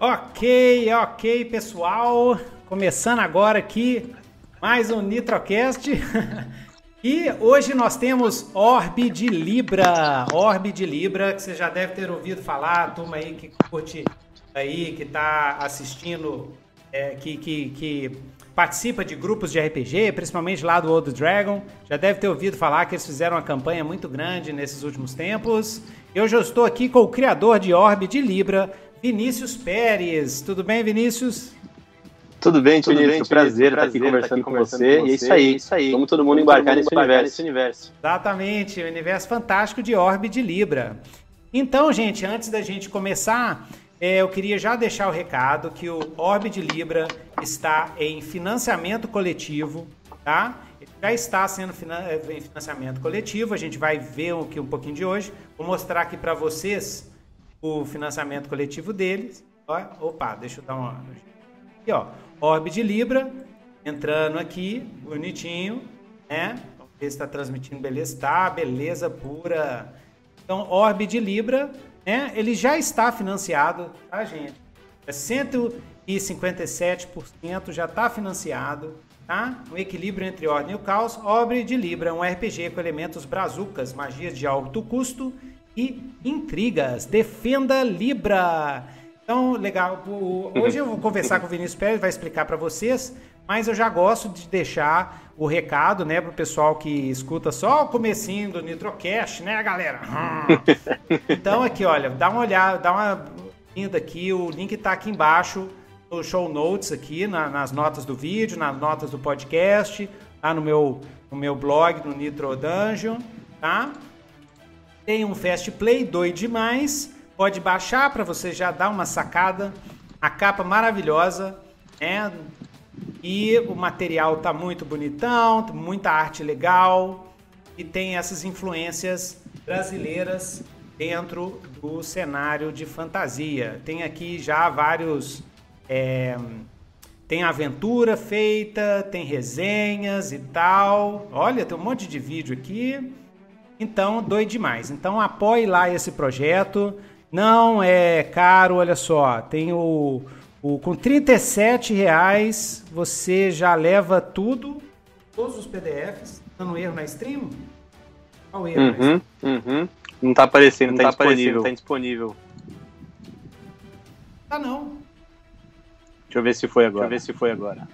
Ok, ok, pessoal. Começando agora aqui mais um Nitrocast. e hoje nós temos Orbe de Libra. Orbe de Libra, que você já deve ter ouvido falar, turma aí que curte aí, que está assistindo, é, que, que, que participa de grupos de RPG, principalmente lá do Old Dragon, já deve ter ouvido falar que eles fizeram uma campanha muito grande nesses últimos tempos. Eu já estou aqui com o criador de Orbe de Libra, Vinícius Pérez. Tudo bem, Vinícius? Tudo bem, tudo bem. Prazer, estar aqui conversando, aqui com, você. com você. E é isso aí, isso aí. Vamos todo mundo Vamos embarcar, todo mundo nesse, embarcar universo. nesse universo. Exatamente, o universo fantástico de Orbe de Libra. Então, gente, antes da gente começar, é, eu queria já deixar o recado que o Orbe de Libra está em financiamento coletivo, tá? Ele já está sendo em financiamento coletivo, a gente vai ver aqui um pouquinho de hoje. Vou mostrar aqui para vocês o financiamento coletivo deles. Ó, opa, deixa eu dar uma. Aqui, ó. Orbe de Libra, entrando aqui, bonitinho, né? Vamos ver se está transmitindo beleza. Tá, beleza pura. Então, Orbe de Libra, né? Ele já está financiado, tá, gente? É 157% já está financiado, tá? Um equilíbrio entre ordem e o caos. Orbe de Libra, um RPG com elementos brazucas, magias de alto custo e intrigas. Defenda Libra. Então, legal. Hoje eu vou conversar com o Vinícius Pérez, vai explicar para vocês, mas eu já gosto de deixar o recado, né, pro pessoal que escuta só o comecinho do Nitrocast, né, galera? Então, aqui, olha, dá uma olhada, dá uma linda aqui, o link tá aqui embaixo no show notes aqui, na, nas notas do vídeo, nas notas do podcast, lá no meu, no meu blog, no Nitro Dungeon, tá? Tem um Fast Play, doido demais. Pode baixar para você já dar uma sacada. A capa maravilhosa, né? E o material tá muito bonitão, muita arte legal e tem essas influências brasileiras dentro do cenário de fantasia. Tem aqui já vários. É, tem aventura feita, tem resenhas e tal. Olha, tem um monte de vídeo aqui. Então, doido demais. Então, apoie lá esse projeto. Não é caro, olha só. Tem o, o com 37 reais você já leva tudo, todos os PDFs. Dando erro na stream? Qual erro? Uhum, uhum. Não tá aparecendo, não tá, tá disponível. Tá disponível. Tá não. Deixa eu ver se foi agora. Deixa eu ver se foi agora.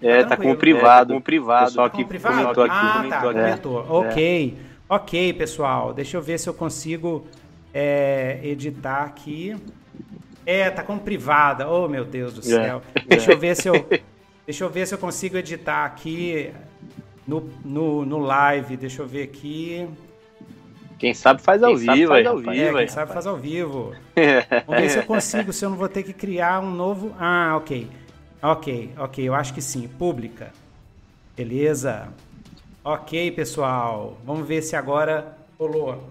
É, tá, tá como privado. É, tá como privado. Só que privado? comentou aqui. Ah, comentou tá, aqui. comentou. É. Ok. Ok, pessoal, deixa eu ver se eu consigo é, editar aqui. É, tá como privada. Oh, meu Deus do é. céu. É. Deixa eu ver se eu deixa eu ver se eu consigo editar aqui no, no, no live. Deixa eu ver aqui. Quem sabe faz ao quem vivo, faz ao vivo, é, quem sabe faz ao vivo. Vamos ver se eu consigo, se eu não vou ter que criar um novo. Ah, ok. Ok, ok, eu acho que sim. Pública. Beleza. Ok, pessoal. Vamos ver se agora rolou.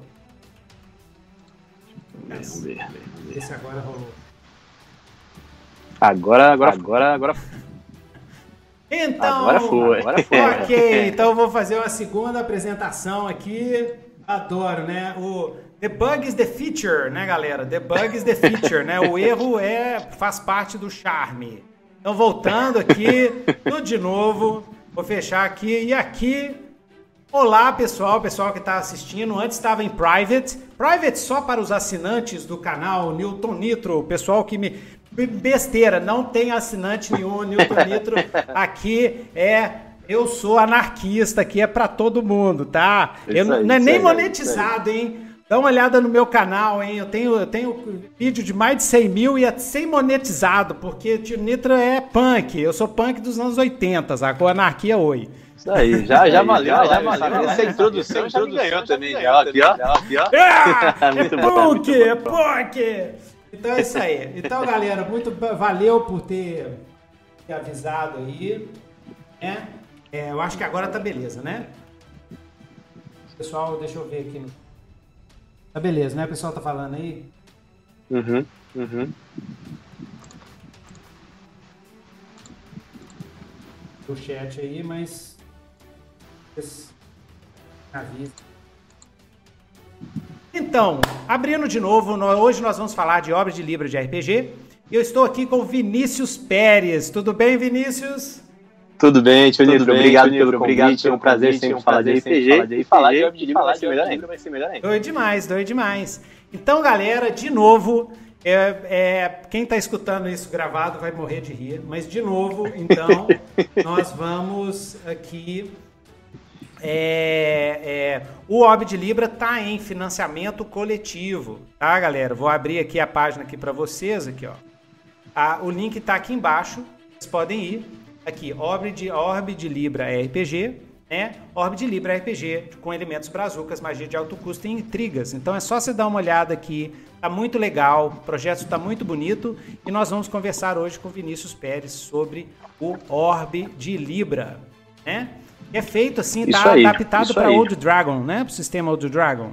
Vamos ver, vamos ver. se agora rolou. Agora, agora, agora, agora. Então, agora foi. Agora foi. ok, então eu vou fazer uma segunda apresentação aqui. Adoro, né? O The bug is the feature, né, galera? The bug is the feature, né? O erro é faz parte do charme. Então, voltando aqui, tudo de novo. Vou fechar aqui. E aqui Olá, pessoal, pessoal que está assistindo. Antes estava em private. Private só para os assinantes do canal Newton Nitro. Pessoal que me. Besteira, não tem assinante nenhum. Newton Nitro aqui é. Eu sou anarquista, aqui é para todo mundo, tá? Eu, aí, não é nem monetizado, hein? Dá uma olhada no meu canal, hein? Eu tenho, eu tenho vídeo de mais de 100 mil e é sem monetizado, porque Tio Nitro é punk. Eu sou punk dos anos 80, a anarquia oi. Isso aí, já, já valeu, já, já valeu. Essa introdução, já introdução ganhou também. Já, aqui, ó. Aqui, ó. Ah, muito bom. Punk, punk. Então é isso aí. Então, galera, muito valeu por ter, ter avisado aí. Né? É, eu acho que agora tá beleza, né? Pessoal, deixa eu ver aqui. Tá beleza, né? O pessoal tá falando aí? Uhum, uhum. O chat aí, mas então, abrindo de novo, hoje nós vamos falar de obras de livro de RPG. E eu estou aqui com o Vinícius Pérez. Tudo bem, Vinícius? Tudo bem, tio Nitro. Obrigado pelo convite. Obrigado, é um prazer sempre falar de RPG. E falar de Orbe de Livro vai ser melhor ainda. Vai ser melhor ainda. Doido demais, doido demais. Então, galera, de novo, é, é, quem está escutando isso gravado vai morrer de rir, mas de novo, então, nós vamos aqui. É, é, o Orbe de Libra está em financiamento coletivo, tá, galera? Vou abrir aqui a página aqui para vocês, aqui, ó. Ah, o link está aqui embaixo, vocês podem ir. Aqui, Orbe de, Orbe de Libra RPG, né? Orbe de Libra RPG com elementos brazucas, magia de alto custo e intrigas. Então é só você dar uma olhada aqui Tá muito legal, o projeto está muito bonito e nós vamos conversar hoje com Vinícius Pérez sobre o Orbe de Libra, né? É feito assim, tá adaptado para Old Dragon, né? Para o sistema Old Dragon.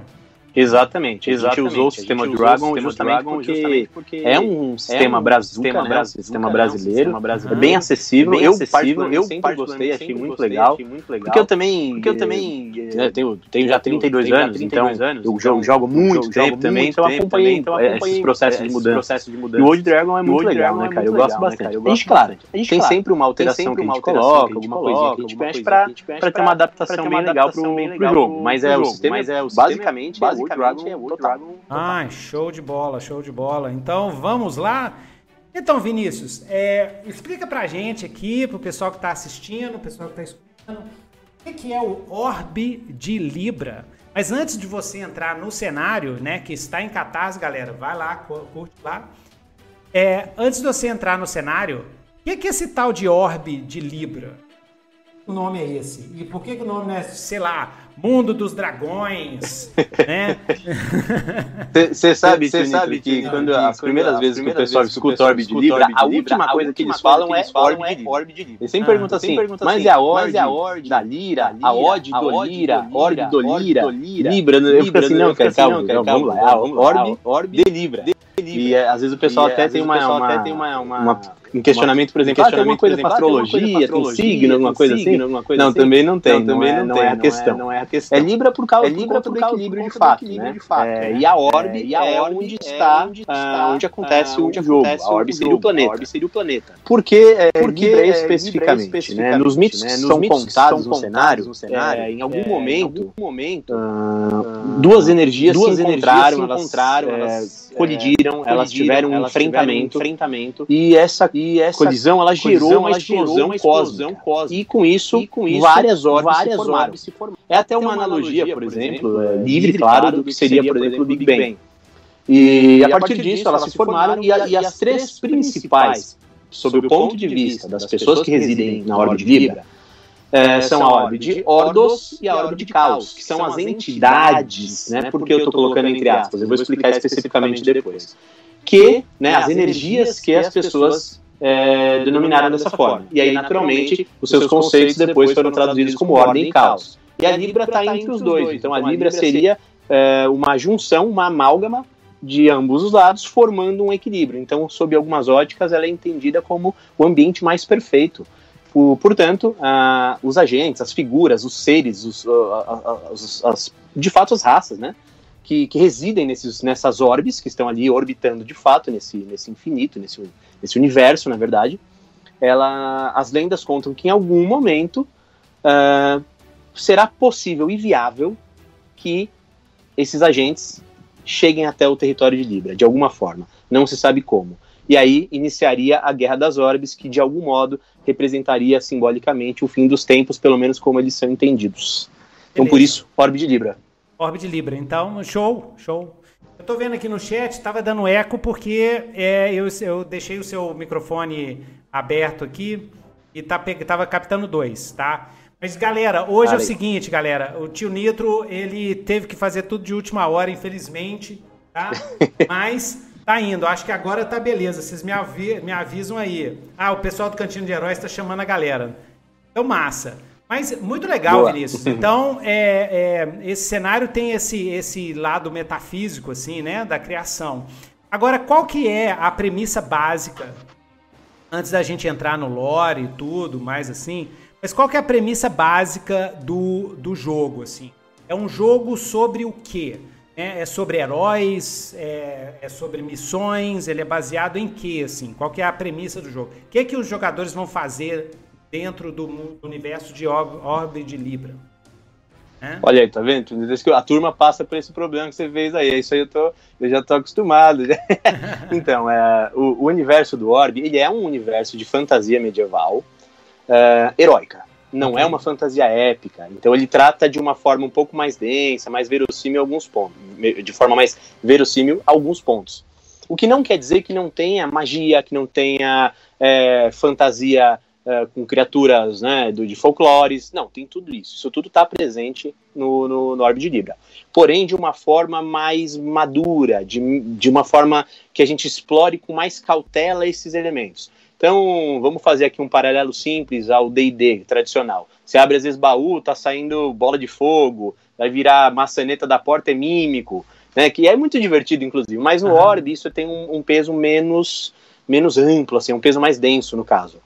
Exatamente, exatamente. A gente usou o sistema Dragon, justamente, porque justamente, porque é um sistema, é um brazuca, sistema, né? sistema brasileiro, sistema brasileiro, é bem acessível. Bem eu, particularmente, eu particularmente gostei, achei muito legal, muito legal. Porque eu também, porque eu também né, tenho, tenho já 32 tenho anos, 32 então anos, eu jogo, então jogo muito tempo também, então acompanhei então esses processos de mudança. E o Old Dragon é muito legal, né, cara? Eu gosto bastante. A gente, claro, tem sempre uma alteração que a gente coloca, alguma coisinha que a gente mexe pra ter uma adaptação bem legal pro jogo. Mas é o sistema, basicamente, basicamente Dragon é outro Dragon. Ah, show de bola, show de bola. Então vamos lá. Então, Vinícius, é, explica pra gente aqui, pro pessoal que tá assistindo, pro pessoal que tá escutando, o que é o Orbe de Libra. Mas antes de você entrar no cenário, né, que está em Catarse, galera, vai lá, curte lá. É, antes de você entrar no cenário, o que é esse tal de Orbe de Libra? O nome é esse? E por que, que o nome não é, sei lá, Mundo dos Dragões, né? Você sabe, cê sabe que, que quando as primeiras vezes que o pessoal escuta Orbe de Libra, a última coisa que eles falam é Orbe de Libra. Eles sempre perguntam assim, mas é a Orbe da Lira, a Ode do Lira, Orbe do Lira, Libra, eu fico assim, não, cara, calma, vamos lá, é Orbe de Libra. E às vezes o pessoal até tem uma um questionamento, por exemplo, ah, tem alguma coisa para astrologia, tem signo, alguma coisa assim? Não, assim? também não tem, não, também é, não, é, a questão. Não é, a questão. É Libra por causa, é Libra por, por equilíbrio de fato, né? É, e a orbe, e a é onde está, ah, onde acontece o jogo. A orbe seria o planeta. seria o planeta. Por que Libra especificamente? Né? Nos mitos que são contados no cenário, em algum momento, ah, duas energias se encontraram, elas colidiram, elas tiveram um enfrentamento, e essa e essa colisão ela gerou colisão, uma, explosão, uma explosão cósmica. E com isso, e com isso várias orbes várias se, formaram. se formaram. É até uma, uma analogia, por exemplo, é, livre, claro, do que seria, por exemplo, o Big Bang. E, e a partir disso elas se formaram e, a, e as três principais, sob o ponto de vista das pessoas que residem na orbe de Libra, é, são a orbe de Ordos e a orbe de Caos, que são as entidades, né? Porque eu estou colocando entre aspas, eu vou explicar especificamente depois. Que, né, as energias que as pessoas é, denominaram dessa forma. E aí, naturalmente, os seus conceitos depois foram traduzidos como ordem e caos. E a Libra está entre os dois. Então, a Libra seria é, uma junção, uma amálgama de ambos os lados, formando um equilíbrio. Então, sob algumas óticas, ela é entendida como o ambiente mais perfeito. Portanto, os agentes, as figuras, os seres, os, as, as, de fato as raças, né? Que, que, residem nesses, nessas orbes, que estão ali orbitando de fato nesse, nesse infinito, nesse, esse universo, na verdade, ela, as lendas contam que em algum momento uh, será possível e viável que esses agentes cheguem até o território de Libra, de alguma forma. Não se sabe como. E aí iniciaria a Guerra das Orbes, que de algum modo representaria simbolicamente o fim dos tempos, pelo menos como eles são entendidos. Então, por isso, Orbe de Libra. Orbe de Libra. Então, show, show. Eu tô vendo aqui no chat, estava dando eco porque é, eu, eu deixei o seu microfone aberto aqui e tá, tava captando dois, tá? Mas galera, hoje é o seguinte, galera, o tio Nitro, ele teve que fazer tudo de última hora, infelizmente, tá? Mas tá indo, acho que agora tá beleza, vocês me, avi me avisam aí. Ah, o pessoal do Cantinho de Heróis tá chamando a galera. Então, massa. Mas muito legal, Boa. Vinícius. Então, é, é, esse cenário tem esse, esse lado metafísico, assim, né, da criação. Agora, qual que é a premissa básica, antes da gente entrar no lore e tudo, mais assim, mas qual que é a premissa básica do, do jogo, assim? É um jogo sobre o quê? É, é sobre heróis, é, é, sobre missões, ele é baseado em quê, assim? Qual que é a premissa do jogo? O que, é que os jogadores vão fazer dentro do universo de Orbe de Libra? É? Olha aí, tá vendo? A turma passa por esse problema que você fez aí. Isso aí eu, tô, eu já tô acostumado. então, é, o, o, universo do Orbe, ele é um universo de fantasia medieval é, heróica. Não okay. é uma fantasia épica. Então ele trata de uma forma um pouco mais densa, mais verossímil alguns pontos. De forma mais verossímil alguns pontos. O que não quer dizer que não tenha magia, que não tenha é, fantasia é, com criaturas né, do, de folclores. Não, tem tudo isso. Isso tudo está presente no, no, no Orbe de Libra. Porém, de uma forma mais madura, de, de uma forma que a gente explore com mais cautela esses elementos. Então, vamos fazer aqui um paralelo simples ao D&D tradicional. Você abre às vezes baú, tá saindo bola de fogo, vai virar maçaneta da porta é mímico, né? Que é muito divertido, inclusive. Mas no uhum. Isso tem um, um, peso menos menos amplo, assim, um peso mais denso no caso.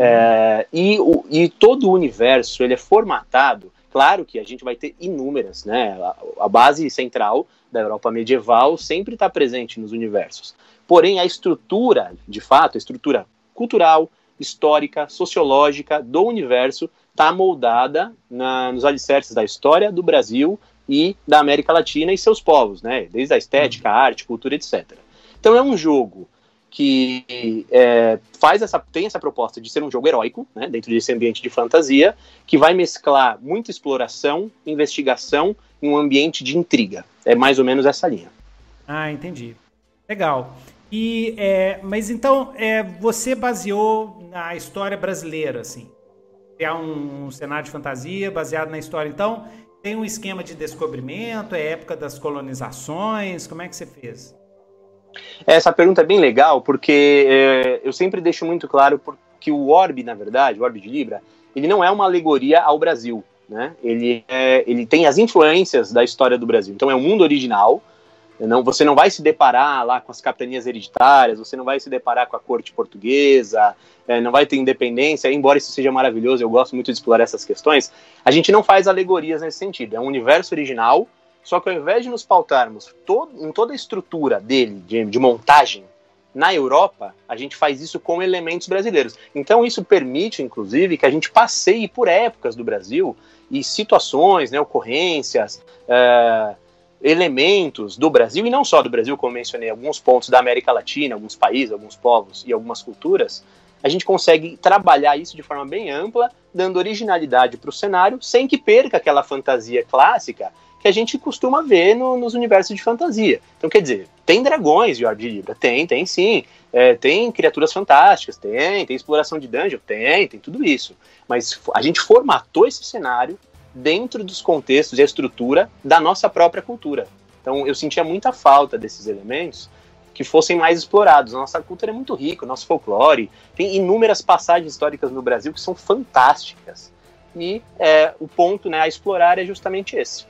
É, e, o, e todo o universo ele é formatado. Claro que a gente vai ter inúmeras, né? A, a base central da Europa medieval sempre está presente nos universos. Porém, a estrutura, de fato, a estrutura cultural, histórica, sociológica do universo está moldada na, nos alicerces da história do Brasil e da América Latina e seus povos, né? Desde a estética, a arte, cultura, etc. Então é um jogo que é, faz essa tem essa proposta de ser um jogo heróico, né, dentro desse ambiente de fantasia, que vai mesclar muita exploração, investigação em um ambiente de intriga. É mais ou menos essa linha. Ah, entendi. Legal. E, é, mas então, é, você baseou na história brasileira, assim. Criar um, um cenário de fantasia baseado na história. Então, tem um esquema de descobrimento, é época das colonizações, como é que você fez? Essa pergunta é bem legal, porque é, eu sempre deixo muito claro que o Orbe, na verdade, o Orbe de Libra, ele não é uma alegoria ao Brasil, né? Ele, é, ele tem as influências da história do Brasil. Então é um mundo original, não, você não vai se deparar lá com as capitanias hereditárias, você não vai se deparar com a corte portuguesa, é, não vai ter independência, embora isso seja maravilhoso, eu gosto muito de explorar essas questões. A gente não faz alegorias nesse sentido. É um universo original, só que ao invés de nos pautarmos todo, em toda a estrutura dele, de, de montagem, na Europa, a gente faz isso com elementos brasileiros. Então, isso permite, inclusive, que a gente passeie por épocas do Brasil e situações, né, ocorrências. É, elementos do Brasil, e não só do Brasil, como mencionei, alguns pontos da América Latina, alguns países, alguns povos e algumas culturas, a gente consegue trabalhar isso de forma bem ampla, dando originalidade para o cenário, sem que perca aquela fantasia clássica que a gente costuma ver no, nos universos de fantasia. Então, quer dizer, tem dragões de Ordem de Libra? Tem, tem sim. É, tem criaturas fantásticas? Tem. Tem exploração de dungeon? Tem, tem tudo isso. Mas a gente formatou esse cenário dentro dos contextos e a estrutura da nossa própria cultura. Então eu sentia muita falta desses elementos que fossem mais explorados. A nossa cultura é muito rica, o nosso folclore, tem inúmeras passagens históricas no Brasil que são fantásticas. E é, o ponto né, a explorar é justamente esse.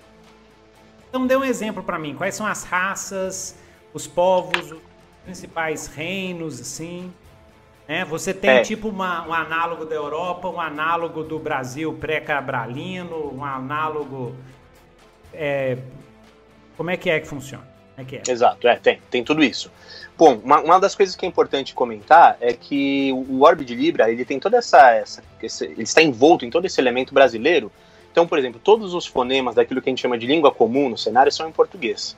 Então dê um exemplo para mim. Quais são as raças, os povos, os principais reinos, assim? Né? Você tem é. tipo uma, um análogo da Europa, um análogo do Brasil pré-cabralino, um análogo. É, como é que é que funciona? É que é? Exato, é, tem, tem tudo isso. Bom, uma, uma, das coisas que é importante comentar é que o Orbe de Libra ele tem toda essa, essa esse, ele está envolto em todo esse elemento brasileiro. Então, por exemplo, todos os fonemas daquilo que a gente chama de língua comum no cenário são em português.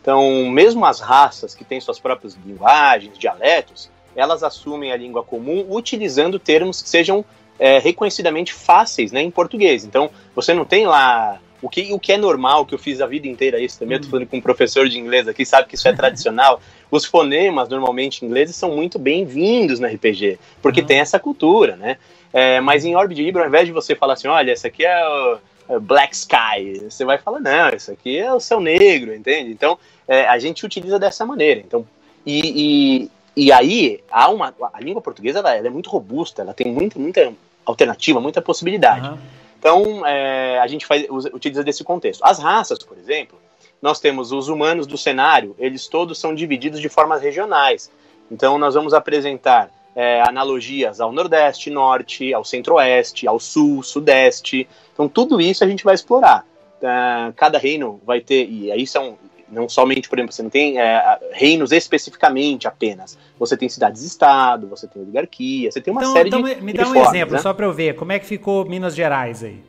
Então, mesmo as raças que têm suas próprias linguagens, dialetos, elas assumem a língua comum utilizando termos que sejam é, reconhecidamente fáceis né, em português. Então, você não tem lá o que, o que é normal, que eu fiz a vida inteira isso também, eu tô uhum. falando com um professor de inglês aqui, sabe que isso é tradicional. Os fonemas, normalmente ingleses, são muito bem-vindos no RPG, porque uhum. tem essa cultura, né? É, mas em Orbe de Libra, ao invés de você falar assim, olha, esse aqui é o é Black Sky, você vai falar, não, isso aqui é o céu negro, entende? Então, é, a gente utiliza dessa maneira. Então, e, e aí, há uma, a língua portuguesa ela, ela é muito robusta, ela tem muita, muita alternativa, muita possibilidade. Uhum. Então, é, a gente faz, utiliza desse contexto. As raças, por exemplo, nós temos os humanos do cenário, eles todos são divididos de formas regionais. Então, nós vamos apresentar é, analogias ao Nordeste, Norte, ao Centro-Oeste, ao Sul, Sudeste. Então, tudo isso a gente vai explorar. Uh, cada reino vai ter, e aí são não somente, por exemplo, você não tem é, reinos especificamente apenas. Você tem cidades-estado, você tem oligarquia, você tem uma então, série então, de. Me dá um exemplo, né? só para eu ver, como é que ficou Minas Gerais aí?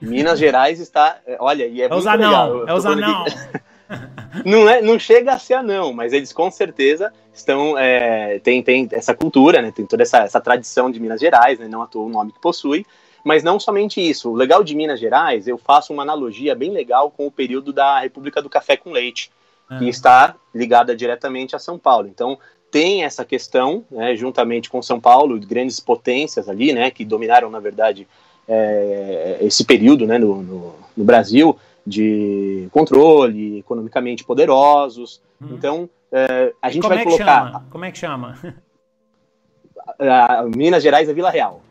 Minas Gerais está. É, olha, e é, é os anão, é os anão. não, é, não chega a ser anão, mas eles com certeza estão. É, tem, tem essa cultura, né? Tem toda essa, essa tradição de Minas Gerais, né? Não à toa o nome que possui. Mas não somente isso. O legal de Minas Gerais, eu faço uma analogia bem legal com o período da República do Café com Leite, ah. que está ligada diretamente a São Paulo. Então, tem essa questão, né, juntamente com São Paulo, grandes potências ali, né, que dominaram, na verdade, é, esse período né, no, no, no, Brasil, de controle, economicamente poderosos. Hum. Então, é, a gente vai é colocar. Chama? Como é que chama? A, Minas Gerais é Vila Real.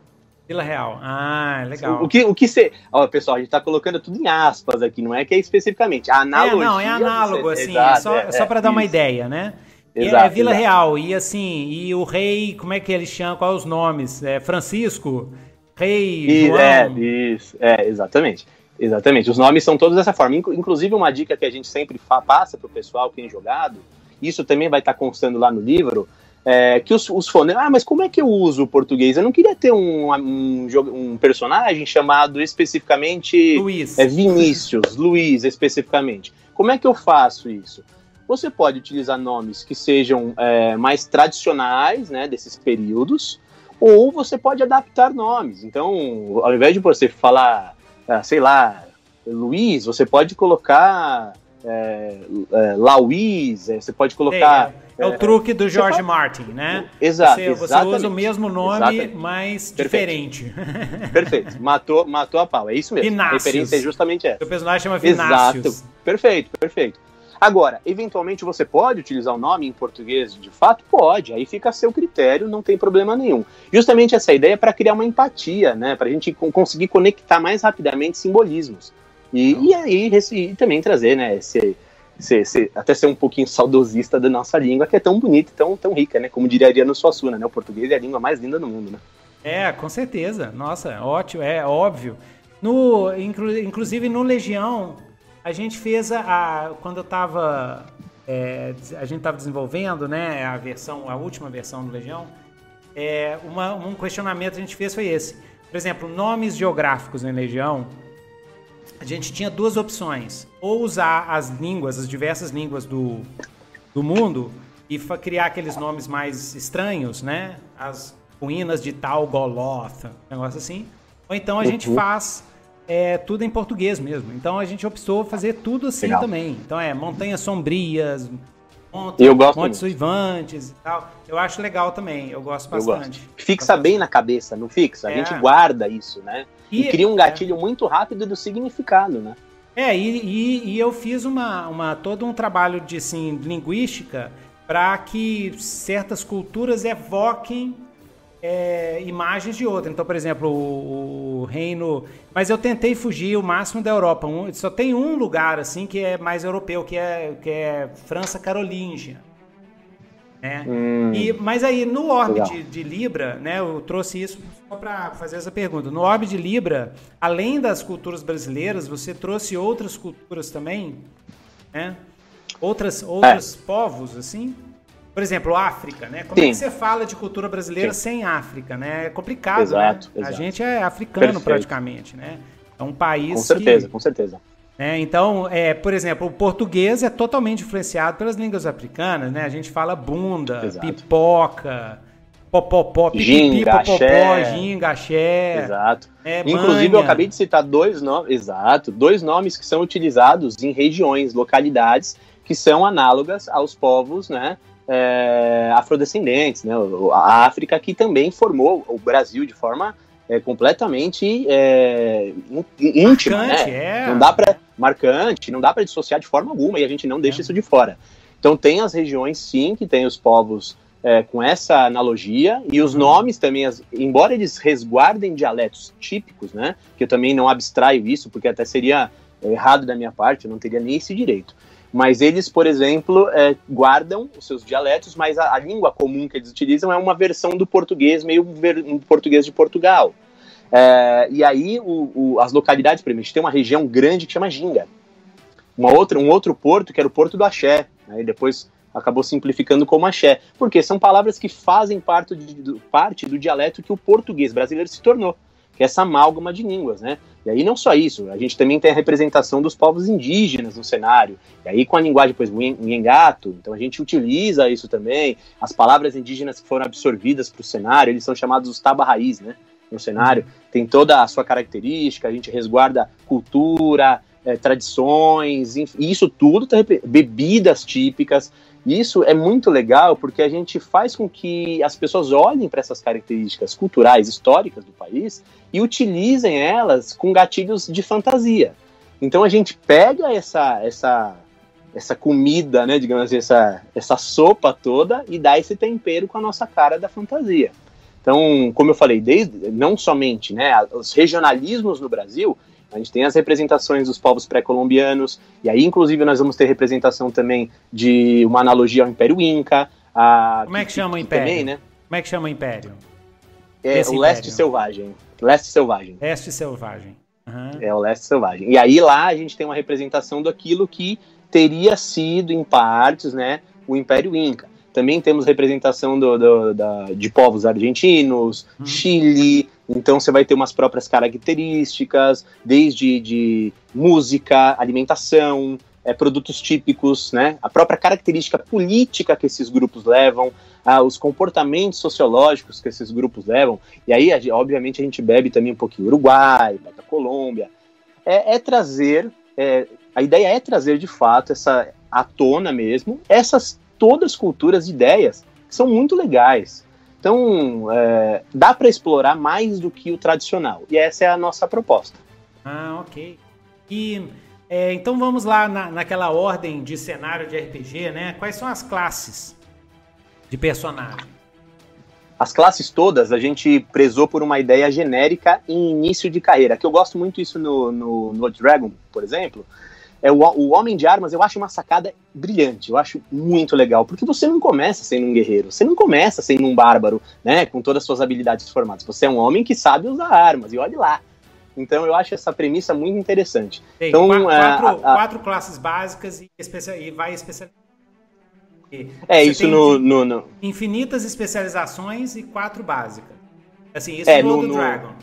Vila Real. Ah, legal. O que, o que você. Ó, pessoal, a gente tá colocando tudo em aspas aqui, não é que é especificamente. A analogia. É, não, é análogo, assim, Exato, é só, é, só para dar uma ideia, né? Exato, é Vila exato. Real, e assim, e o rei, como é que ele chama? Quais os nomes? É Francisco? Rei e, João? É, isso, é, exatamente. Exatamente. Os nomes são todos dessa forma. Inclusive, uma dica que a gente sempre passa pro pessoal que tem jogado, isso também vai estar tá constando lá no livro, é, que os, os fonemas. Ah, mas como é que eu uso o português? Eu não queria ter um, um, um personagem chamado especificamente Luiz. É, Vinícius, Luiz especificamente. Como é que eu faço isso? Você pode utilizar nomes que sejam é, mais tradicionais, né, desses períodos, ou você pode adaptar nomes. Então, ao invés de você falar, ah, sei lá, Luiz, você pode colocar é, é, é, você pode colocar. É, é o truque do George. Martin, né? Exato. Você, você usa o mesmo nome, exatamente. mas Perfeito. diferente. Perfeito. Matou, matou a pau. É isso mesmo. Vinácius. A referência é justamente essa. O personagem chama Vinácius. Exato. Perfeito, perfeito. Agora, eventualmente você pode utilizar o nome em português de fato? Pode, aí fica a seu critério, não tem problema nenhum. Justamente essa ideia é para criar uma empatia, né? Para a gente conseguir conectar mais rapidamente simbolismos. E, e aí e também trazer, né, esse, esse, esse, até ser um pouquinho saudosista da nossa língua, que é tão bonita e tão, tão rica, né? Como diria Ariano Suassuna, né? O português é a língua mais linda do mundo, né? É, com certeza. Nossa, ótimo, é óbvio. No, inclu, inclusive no Legião, a gente fez a, a quando eu tava é, a gente estava desenvolvendo, né, a versão, a última versão do Legião, é, uma, um questionamento que a gente fez foi esse. Por exemplo, nomes geográficos em Legião, a gente tinha duas opções. Ou usar as línguas, as diversas línguas do, do mundo e criar aqueles nomes mais estranhos, né? As ruínas de tal Goloth, negócio assim. Ou então a gente uhum. faz é, tudo em português mesmo. Então a gente optou fazer tudo assim Legal. também. Então é montanhas sombrias, montes, eu gosto montes suivantes e tal. Eu acho legal também, eu gosto bastante. Eu gosto. Fixa bem na cabeça, não fixa? A é. gente guarda isso, né? E, e cria um gatilho é. muito rápido do significado, né? É, e, e, e, eu fiz uma, uma, todo um trabalho de assim, linguística para que certas culturas evoquem é, imagens de outra. Então, por exemplo, o, o, reino. Mas eu tentei fugir o máximo da Europa. Um, só tem um lugar assim que é mais europeu, que é, que é França Carolíngia. Né? Hum, e, mas aí no orbe de, de, Libra, né, eu trouxe isso só para fazer essa pergunta. No orbe de Libra, além das culturas brasileiras, você trouxe outras culturas também, né? Outras, outros é. povos, assim? Por exemplo, África, né? Como Sim. é que você fala de cultura brasileira Sim. sem África, né? É complicado, exato, né? Exato. A gente é africano Perfeito. praticamente, né? É um país Com certeza, que, com certeza. É, então, é, por exemplo, o português é totalmente influenciado pelas línguas africanas, né? A gente fala bunda, Exato. pipoca, popopó, pipipi, popopó, ginga, axé. Exato. É, Inclusive, manha. eu acabei de citar dois nomes, exato, dois nomes que são utilizados em regiões, localidades que são análogas aos povos, né? É, afrodescendentes, né? A África que também formou o Brasil de forma é, completamente é, íntima, Marcante, né? É. Não dá para marcante, não dá para dissociar de forma alguma e a gente não deixa é. isso de fora. Então tem as regiões sim que tem os povos é, com essa analogia e os uhum. nomes também, as, embora eles resguardem dialetos típicos, né? Que eu também não abstraio isso porque até seria errado da minha parte, eu não teria nem esse direito. Mas eles, por exemplo, é, guardam os seus dialetos, mas a, a, língua comum que eles utilizam é uma versão do português, meio ver, um português de Portugal. É, e aí, o, o, as localidades, por exemplo, a gente tem uma região grande que chama Ginga. uma outra, um outro porto que era o Porto do Axé, né, depois acabou simplificando como axé, porque são palavras que fazem parte, de, do, parte do dialeto que o português brasileiro se tornou, que é essa amálgama de línguas, né? E aí não só isso, a gente também tem a representação dos povos indígenas no cenário, e aí com a linguagem, pois, Nhengato, então a gente utiliza isso também, as palavras indígenas que foram absorvidas para o cenário, eles são chamados os taba-raiz, né? No cenário, tem toda a sua característica, a gente resguarda cultura, é, tradições, enfim, isso tudo, tá, bebidas típicas. Isso é muito legal porque a gente faz com que as pessoas olhem para essas características culturais, históricas do país e utilizem elas com gatilhos de fantasia. Então a gente pega essa essa essa comida, né, digamos assim, essa, essa sopa toda e dá esse tempero com a nossa cara da fantasia. Então, como eu falei, desde não somente, né, os regionalismos no Brasil, a gente tem as representações dos povos pré-colombianos, e aí, inclusive, nós vamos ter representação também de uma analogia ao Império Inca. A, Como é que chama o Império? Também, né? Como é que chama o Império? É Esse o Leste império. Selvagem. Leste Selvagem. Leste Selvagem. Uhum. É o Leste Selvagem. E aí lá a gente tem uma representação daquilo que teria sido, em partes, né, o Império Inca. Também temos representação do, do da, de povos argentinos, uhum. Chile, então você vai ter umas próprias características, desde de música, alimentação, é, produtos típicos, né? A própria característica política que esses grupos levam, ah, os comportamentos sociológicos que esses grupos levam. E aí, obviamente, a gente bebe também um pouquinho Uruguai, da Colômbia. É, é trazer, é, a ideia é trazer de fato essa à tona mesmo essas todas culturas ideias que são muito legais. Então, é, dá para explorar mais do que o tradicional. E essa é a nossa proposta. Ah, ok. E é, então vamos lá na, naquela ordem de cenário de RPG, né? Quais são as classes de personagem? As classes todas a gente prezou por uma ideia genérica em início de carreira, que eu gosto muito isso no, no, no Dragon, por exemplo, é o, o Homem de Armas, eu acho uma sacada brilhante, eu acho muito legal, porque você não começa sendo um guerreiro, você não começa sendo um bárbaro, né, com todas as suas habilidades formadas, você é um homem que sabe usar armas, e olhe lá. Então eu acho essa premissa muito interessante. Tem então, quatro, é, a, a, quatro classes básicas e, especial, e vai especializar. É, isso no, no, no, Infinitas especializações e quatro básicas. Assim, isso é, no, no Dragon.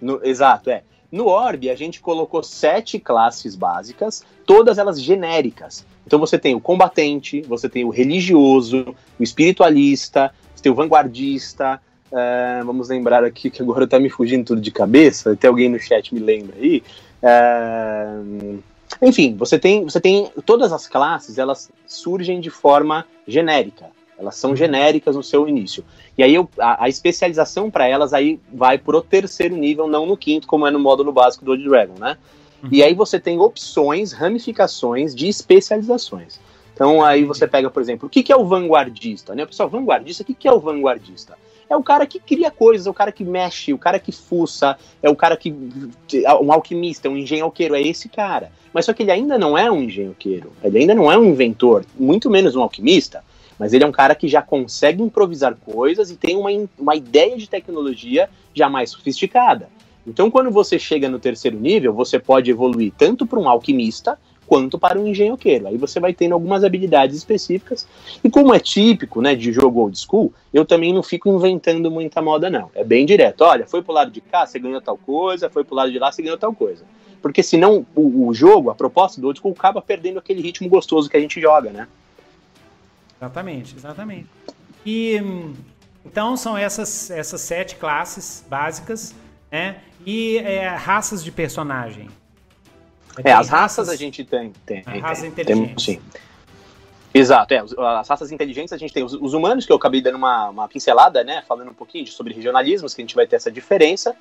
No, exato, é. No Orb, a gente colocou sete classes básicas, todas elas genéricas. Então você tem o combatente, você tem o religioso, o espiritualista, você tem o vanguardista. Uh, vamos lembrar aqui que agora tá me fugindo tudo de cabeça, até alguém no chat me lembra aí. Uh, enfim, você tem, você tem todas as classes, elas surgem de forma genérica. Elas são genéricas no seu início. E aí eu, a, a, especialização para elas aí vai pro terceiro nível, não no quinto, como é no módulo básico do Old Dragon, né? Uhum. E aí você tem opções, ramificações de especializações. Então aí você pega, por exemplo, o que, que é o vanguardista? Né? Pessoal, vanguardista, o que, que é o vanguardista? É o cara que cria coisas, é o cara que mexe, o cara que fuça, é o cara que. um alquimista, um engenhoqueiro, é esse cara. Mas só que ele ainda não é um engenhoqueiro, ele ainda não é um inventor, muito menos um alquimista mas ele é um cara que já consegue improvisar coisas e tem uma, uma ideia de tecnologia já mais sofisticada. Então, quando você chega no terceiro nível, você pode evoluir tanto para um alquimista quanto para um engenhoqueiro. Aí você vai tendo algumas habilidades específicas. E como é típico né, de jogo old school, eu também não fico inventando muita moda, não. É bem direto. Olha, foi pro lado de cá, você ganhou tal coisa, foi pro lado de lá, você ganhou tal coisa. Porque senão o, o jogo, a proposta do old school, acaba perdendo aquele ritmo gostoso que a gente joga, né? Exatamente, exatamente. E então são essas, essas sete classes básicas, né? E é, raças de personagem. É, as raças, raças, a gente tem. tem raças inteligentes. sim. Exato, é, as raças inteligentes a gente tem os, os, humanos, que eu acabei dando uma, uma pincelada, né, falando um pouquinho sobre regionalismos, que a gente vai ter essa diferença.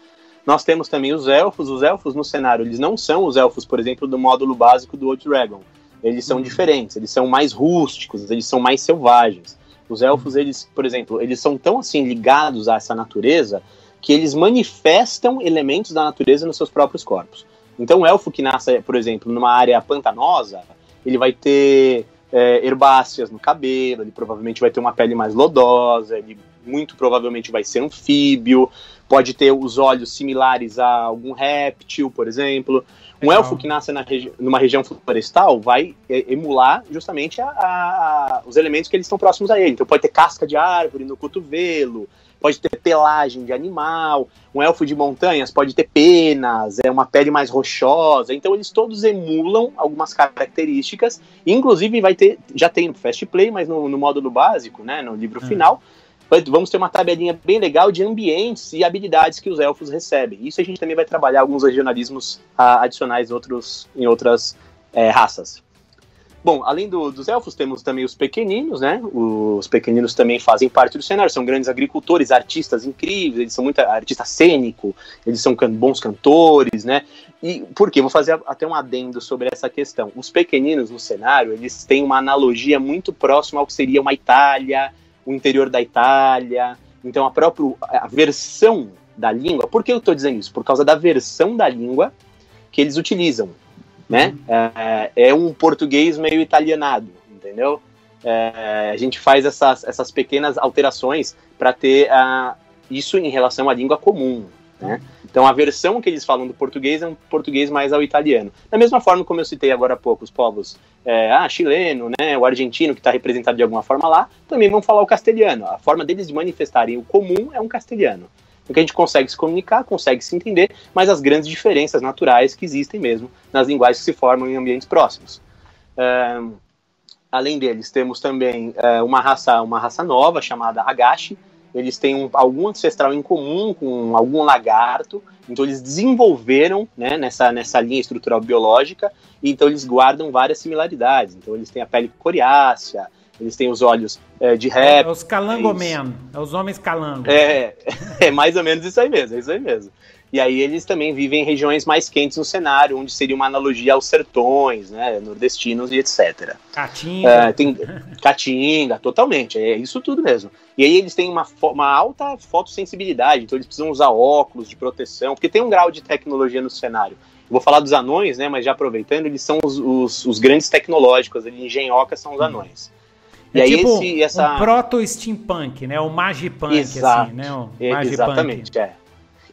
Nós temos também os elfos, os elfos no cenário, eles não são os elfos, por exemplo, do módulo básico do Old Dragon eles são diferentes, eles são mais rústicos, eles são mais selvagens. Os elfos, eles, por exemplo, eles são tão assim ligados a essa natureza que eles manifestam elementos da natureza nos seus próprios corpos. Então, o elfo que nasce, por exemplo, numa área pantanosa, ele vai ter é, herbáceas no cabelo, ele provavelmente vai ter uma pele mais lodosa, ele muito provavelmente vai ser anfíbio, pode ter os olhos similares a algum réptil, por exemplo. Um Legal. elfo que nasce na regi numa região florestal vai emular justamente a, a, os elementos que eles estão próximos a ele. Então pode ter casca de árvore no cotovelo, pode ter pelagem de animal. Um elfo de montanhas pode ter penas, é uma pele mais rochosa. Então eles todos emulam algumas características. inclusive vai ter, já tem no Fast Play, mas no, no módulo básico, né, no livro hum. final, vamos ter uma tabelinha bem legal de ambientes e habilidades que os elfos recebem. Isso a gente também vai trabalhar alguns regionalismos uh, adicionais outros, em outras é, raças. Bom, além do, dos elfos, temos também os pequeninos, né? Os pequeninos também fazem parte do cenário, são grandes agricultores, artistas incríveis, eles são muito artista cênico, eles são can bons cantores, né? E por quê? Vou fazer até um adendo sobre essa questão. Os pequeninos no cenário, eles têm uma analogia muito próxima ao que seria uma Itália, o interior da Itália. Então, a própria a versão da língua. Por que eu estou dizendo isso? Por causa da versão da língua que eles utilizam. Né? Uhum. É, é um português meio italianado, entendeu? É, a gente faz essas, essas pequenas alterações para ter uh, isso em relação à língua comum. Né? Então a versão que eles falam do português é um português mais ao italiano. Da mesma forma como eu citei agora há pouco, os povos é, ah, chileno, né, o argentino que está representado de alguma forma lá, também vão falar o castelhano. A forma deles de manifestarem o comum é um castelhano. Porque a gente consegue se comunicar, consegue se entender, mas as grandes diferenças naturais que existem mesmo nas linguagens que se formam em ambientes próximos. É, além deles, temos também é, uma, raça, uma raça nova chamada Agashi, eles têm um, algum ancestral em comum com algum lagarto, então eles desenvolveram né, nessa, nessa linha estrutural biológica, e então eles guardam várias similaridades. Então eles têm a pele coriácea, eles têm os olhos é, de réptil. É, os calangomen, é os homens calangos. É, é mais ou menos isso aí mesmo, é isso aí mesmo. E aí eles também vivem em regiões mais quentes no cenário, onde seria uma analogia aos sertões, né, nordestinos e etc. Caatinga. É, tem caatinga, totalmente, é isso tudo mesmo. E aí eles têm uma, uma alta fotossensibilidade, então eles precisam usar óculos de proteção, porque tem um grau de tecnologia no cenário. Eu vou falar dos anões, né, mas já aproveitando, eles são os, os, os grandes tecnológicos, ali, engenhocas são os uhum. anões. E é aí tipo esse, essa... um proto-steampunk, né? O magipunk, Exato. assim, né? O magipunk. Exatamente, é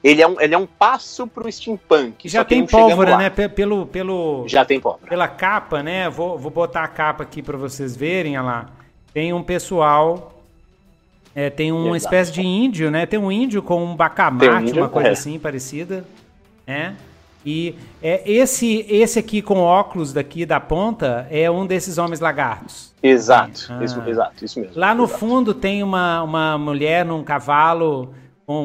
ele é um, ele é um passo pro steampunk. Já tem pólvora, né? Pelo, pelo, Já tem pólvora. Pela capa, né? Vou, vou botar a capa aqui para vocês verem, olha lá. Tem um pessoal... É, tem uma Exato. espécie de índio, né? Tem um índio com um bacamarte, um uma coisa é. assim parecida, né? E é, esse, esse aqui com óculos daqui da ponta é um desses homens lagartos. Exato, ah. isso, exato, isso mesmo. Lá no exato. fundo tem uma, uma mulher num cavalo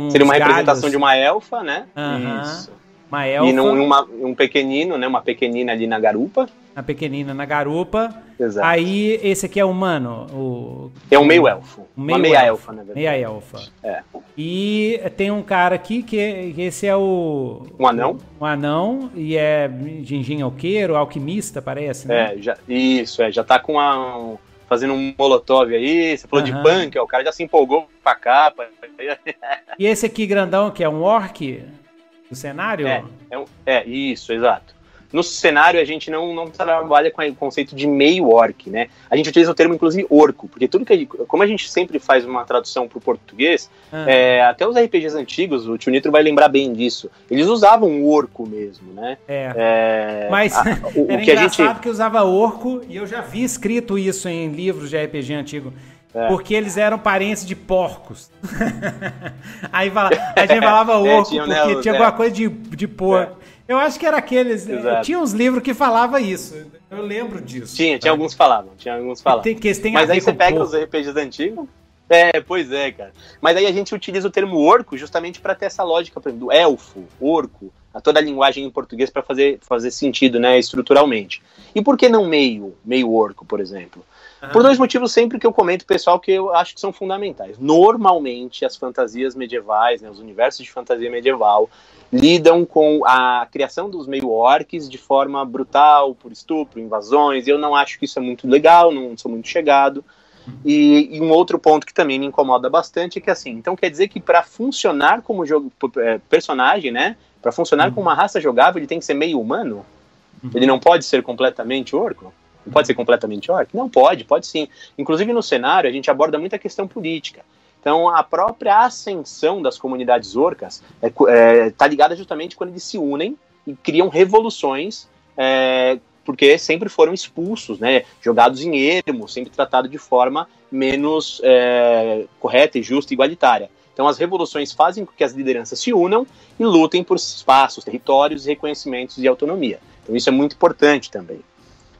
Seria uma representação de uma elfa, né? Uhum. Isso. Uma elfa. E num, uma, um pequenino, né? Uma pequenina ali na garupa. Uma pequenina na garupa. Exato. Aí esse aqui é humano. O... É um meio elfo. Um meio uma meia elfa, na verdade. Meia elfa. É. E tem um cara aqui que esse é o. Um anão? Um anão e é engenhoqueiro, alquimista, parece, né? É, já, isso, é. Já tá com a, fazendo um molotov aí, você falou uhum. de punk, ó, o cara já se empolgou com a capa. E esse aqui grandão, que é um orc do cenário? É, é, um, é isso, exato. No cenário, a gente não, não trabalha com o conceito de meio orc, né? A gente utiliza o termo, inclusive, orco, porque tudo que a gente, como a gente sempre faz uma tradução para o português, ah. é, até os RPGs antigos, o Tio Nitro vai lembrar bem disso, eles usavam orco mesmo, né? É. é Mas a, o, era o que engraçado a gente... que usava orco, e eu já vi escrito isso em livros de RPG antigo. É. Porque eles eram parentes de porcos. Aí fala, a gente falava é, orco, é, tinha, porque tinha alguma coisa de, de porco. Eu acho que era aqueles. Exato. Tinha uns livros que falava isso. Eu lembro disso. Tinha, tinha alguns falavam, tinha alguns falavam. Tem, que tem Mas aí você pega os RPGs antigos. É, pois é, cara. Mas aí a gente utiliza o termo orco justamente para ter essa lógica, por exemplo, do elfo, orco, a toda a linguagem em português para fazer, fazer sentido, né, estruturalmente. E por que não meio, meio orco, por exemplo? Por dois motivos sempre que eu comento, pessoal, que eu acho que são fundamentais. Normalmente, as fantasias medievais, né, os universos de fantasia medieval, lidam com a criação dos meio-orcs de forma brutal, por estupro, invasões. Eu não acho que isso é muito legal, não sou muito chegado. E, e, um outro ponto que também me incomoda bastante é que assim, então quer dizer que para funcionar como jogo é, personagem, né, para funcionar uhum. como uma raça jogável, ele tem que ser meio humano. Uhum. Ele não pode ser completamente orco. Não pode ser completamente orc? Não pode, pode sim. Inclusive no cenário a gente aborda muita questão política. Então, a própria ascensão das comunidades orcas está é, é, tá ligada justamente quando eles se unem e criam revoluções, é, porque sempre foram expulsos, né, jogados em ermo, sempre tratados de forma menos é, correta e justa e igualitária. Então, as revoluções fazem com que as lideranças se unam e lutem por espaços, territórios, reconhecimentos e autonomia. Então, isso é muito importante também.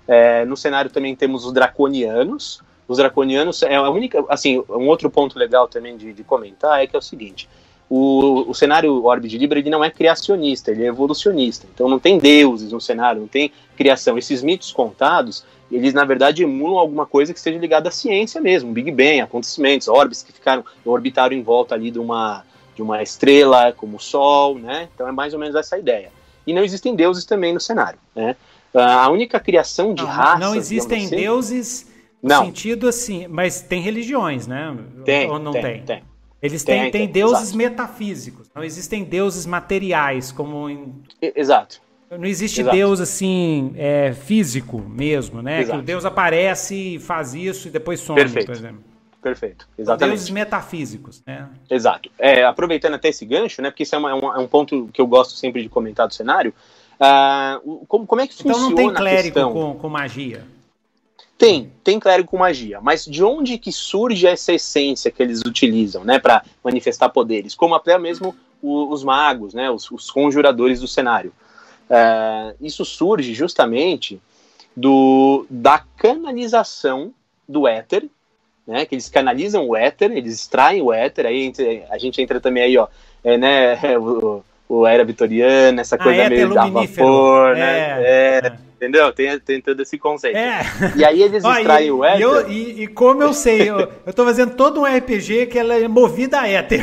É, no cenário também temos os draconianos, os draconianos é a única, assim, um outro ponto legal também de, de comentar é que é o seguinte, o, o cenário Orbe de Libra ele não é criacionista, ele é evolucionista. Então não tem deuses no cenário, não tem criação. Esses mitos contados, eles na verdade emulam alguma coisa que esteja ligada à ciência mesmo, Big Bang, acontecimentos, orbes que ficaram orbitaram em volta ali de uma de uma estrela como o Sol, né? Então é mais ou menos essa ideia. E não existem deuses também no cenário, né? A única criação de não, raça. Não existem assim, deuses não. sentido assim, mas tem religiões, né? Tem, Ou não tem? tem? tem. Eles têm, têm deuses exato. metafísicos, não existem deuses materiais, como em... Exato. Não existe exato. Deus assim, é, físico mesmo, né? Exato. Que o Deus aparece e faz isso e depois some, Perfeito. por exemplo. Perfeito, exatamente. deuses metafísicos, né? Exato. É, aproveitando até esse gancho, né? Porque isso é, uma, é, um, é um ponto que eu gosto sempre de comentar do cenário. Uh, como, como é que funciona Então não tem clérigo com, com magia? Tem, tem clérigo com magia, mas de onde que surge essa essência que eles utilizam, né, para manifestar poderes? Como até mesmo os magos, né, os, os conjuradores do cenário. É, isso surge justamente do, da canalização do éter, né, que eles canalizam o éter, eles extraem o éter, aí a gente entra também aí, ó, é, né, o, o era vitoriana, essa coisa ah, meio da vapor, né? É, é, é. Entendeu? Tem, tem todo esse conceito. É. E aí eles extraem e, o éter. E, eu, e, e, como eu sei, eu, eu tô fazendo todo um RPG que ela é movida a éter.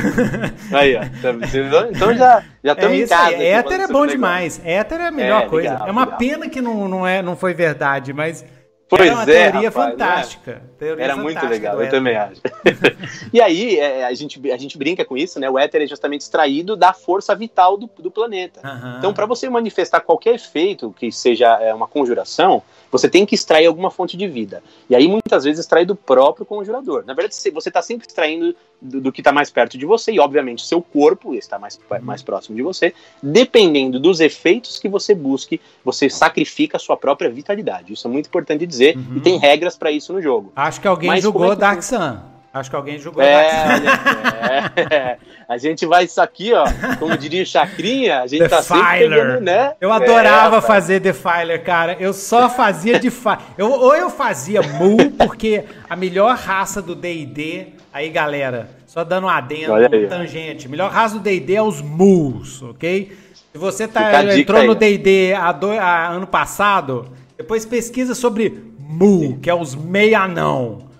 Aí, ó. Então já já estamos é em casa. Aí. Éter é bom demais. Éter é a melhor é, coisa. Legal, é uma legal. pena que não, não, é, não foi verdade, mas Pois era uma é, teoria rapaz, fantástica. Né? Teoria era fantástica muito legal, eu também acho. e aí, é, a, gente, a gente brinca com isso, né? O éter é justamente extraído da força vital do, do planeta. Uhum. Então, para você manifestar qualquer efeito que seja é, uma conjuração, você tem que extrair alguma fonte de vida. E aí, muitas vezes, extrai do próprio conjurador. Na verdade, você está sempre extraindo do, do que está mais perto de você, e obviamente seu corpo está mais, uhum. mais próximo de você. Dependendo dos efeitos que você busque, você sacrifica a sua própria vitalidade. Isso é muito importante dizer, uhum. e tem regras para isso no jogo. Acho que alguém Mas jogou é Dark Sun. Acho que alguém jogou é, Dark Sun. É, a gente vai isso aqui, ó, como diria o Chacrinha, a gente The tá sempre pegando, né? Eu adorava é, fazer Defiler, cara. Eu só fazia Defiler. Eu, ou eu fazia Mu, porque a melhor raça do D&D... Aí, galera, só dando um adendo, um tangente. Melhor raça do D&D é os Mus, ok? Se você tá, entrou no D&D ano passado, depois pesquisa sobre Mu, que é os meia-anão.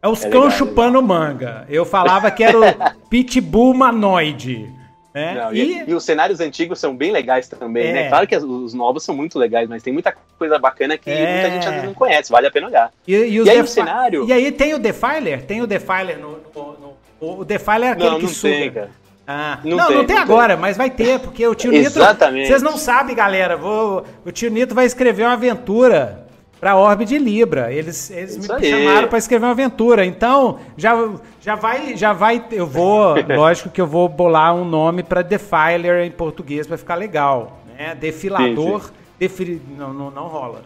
É os é cão chupando legal. manga. Eu falava que era o Pitbull humanoide. Né? Não, e, e, os cenários antigos são bem legais também, né? é. né? Claro que os novos são muito legais, mas tem muita coisa bacana que é. muita gente às vezes não conhece, vale a pena olhar. E, e, e aí o cenário... E aí tem o Defiler? Tem o Defiler no... no, no o Defiler é aquele não, que não suga. Tem, ah, não, não, tem, não tem não agora, tem. mas vai ter, porque o tio Nito. Exatamente. Vocês não sabem, galera. Vou, o tio Nito vai escrever uma aventura para Orbe de Libra. Eles, eles me aí. chamaram para escrever uma aventura. Então, já, já vai, já vai, eu vou, lógico que eu vou bolar um nome para Defiler em português para ficar legal, né? Defilador, sim, sim. Defi, não, não, não rola.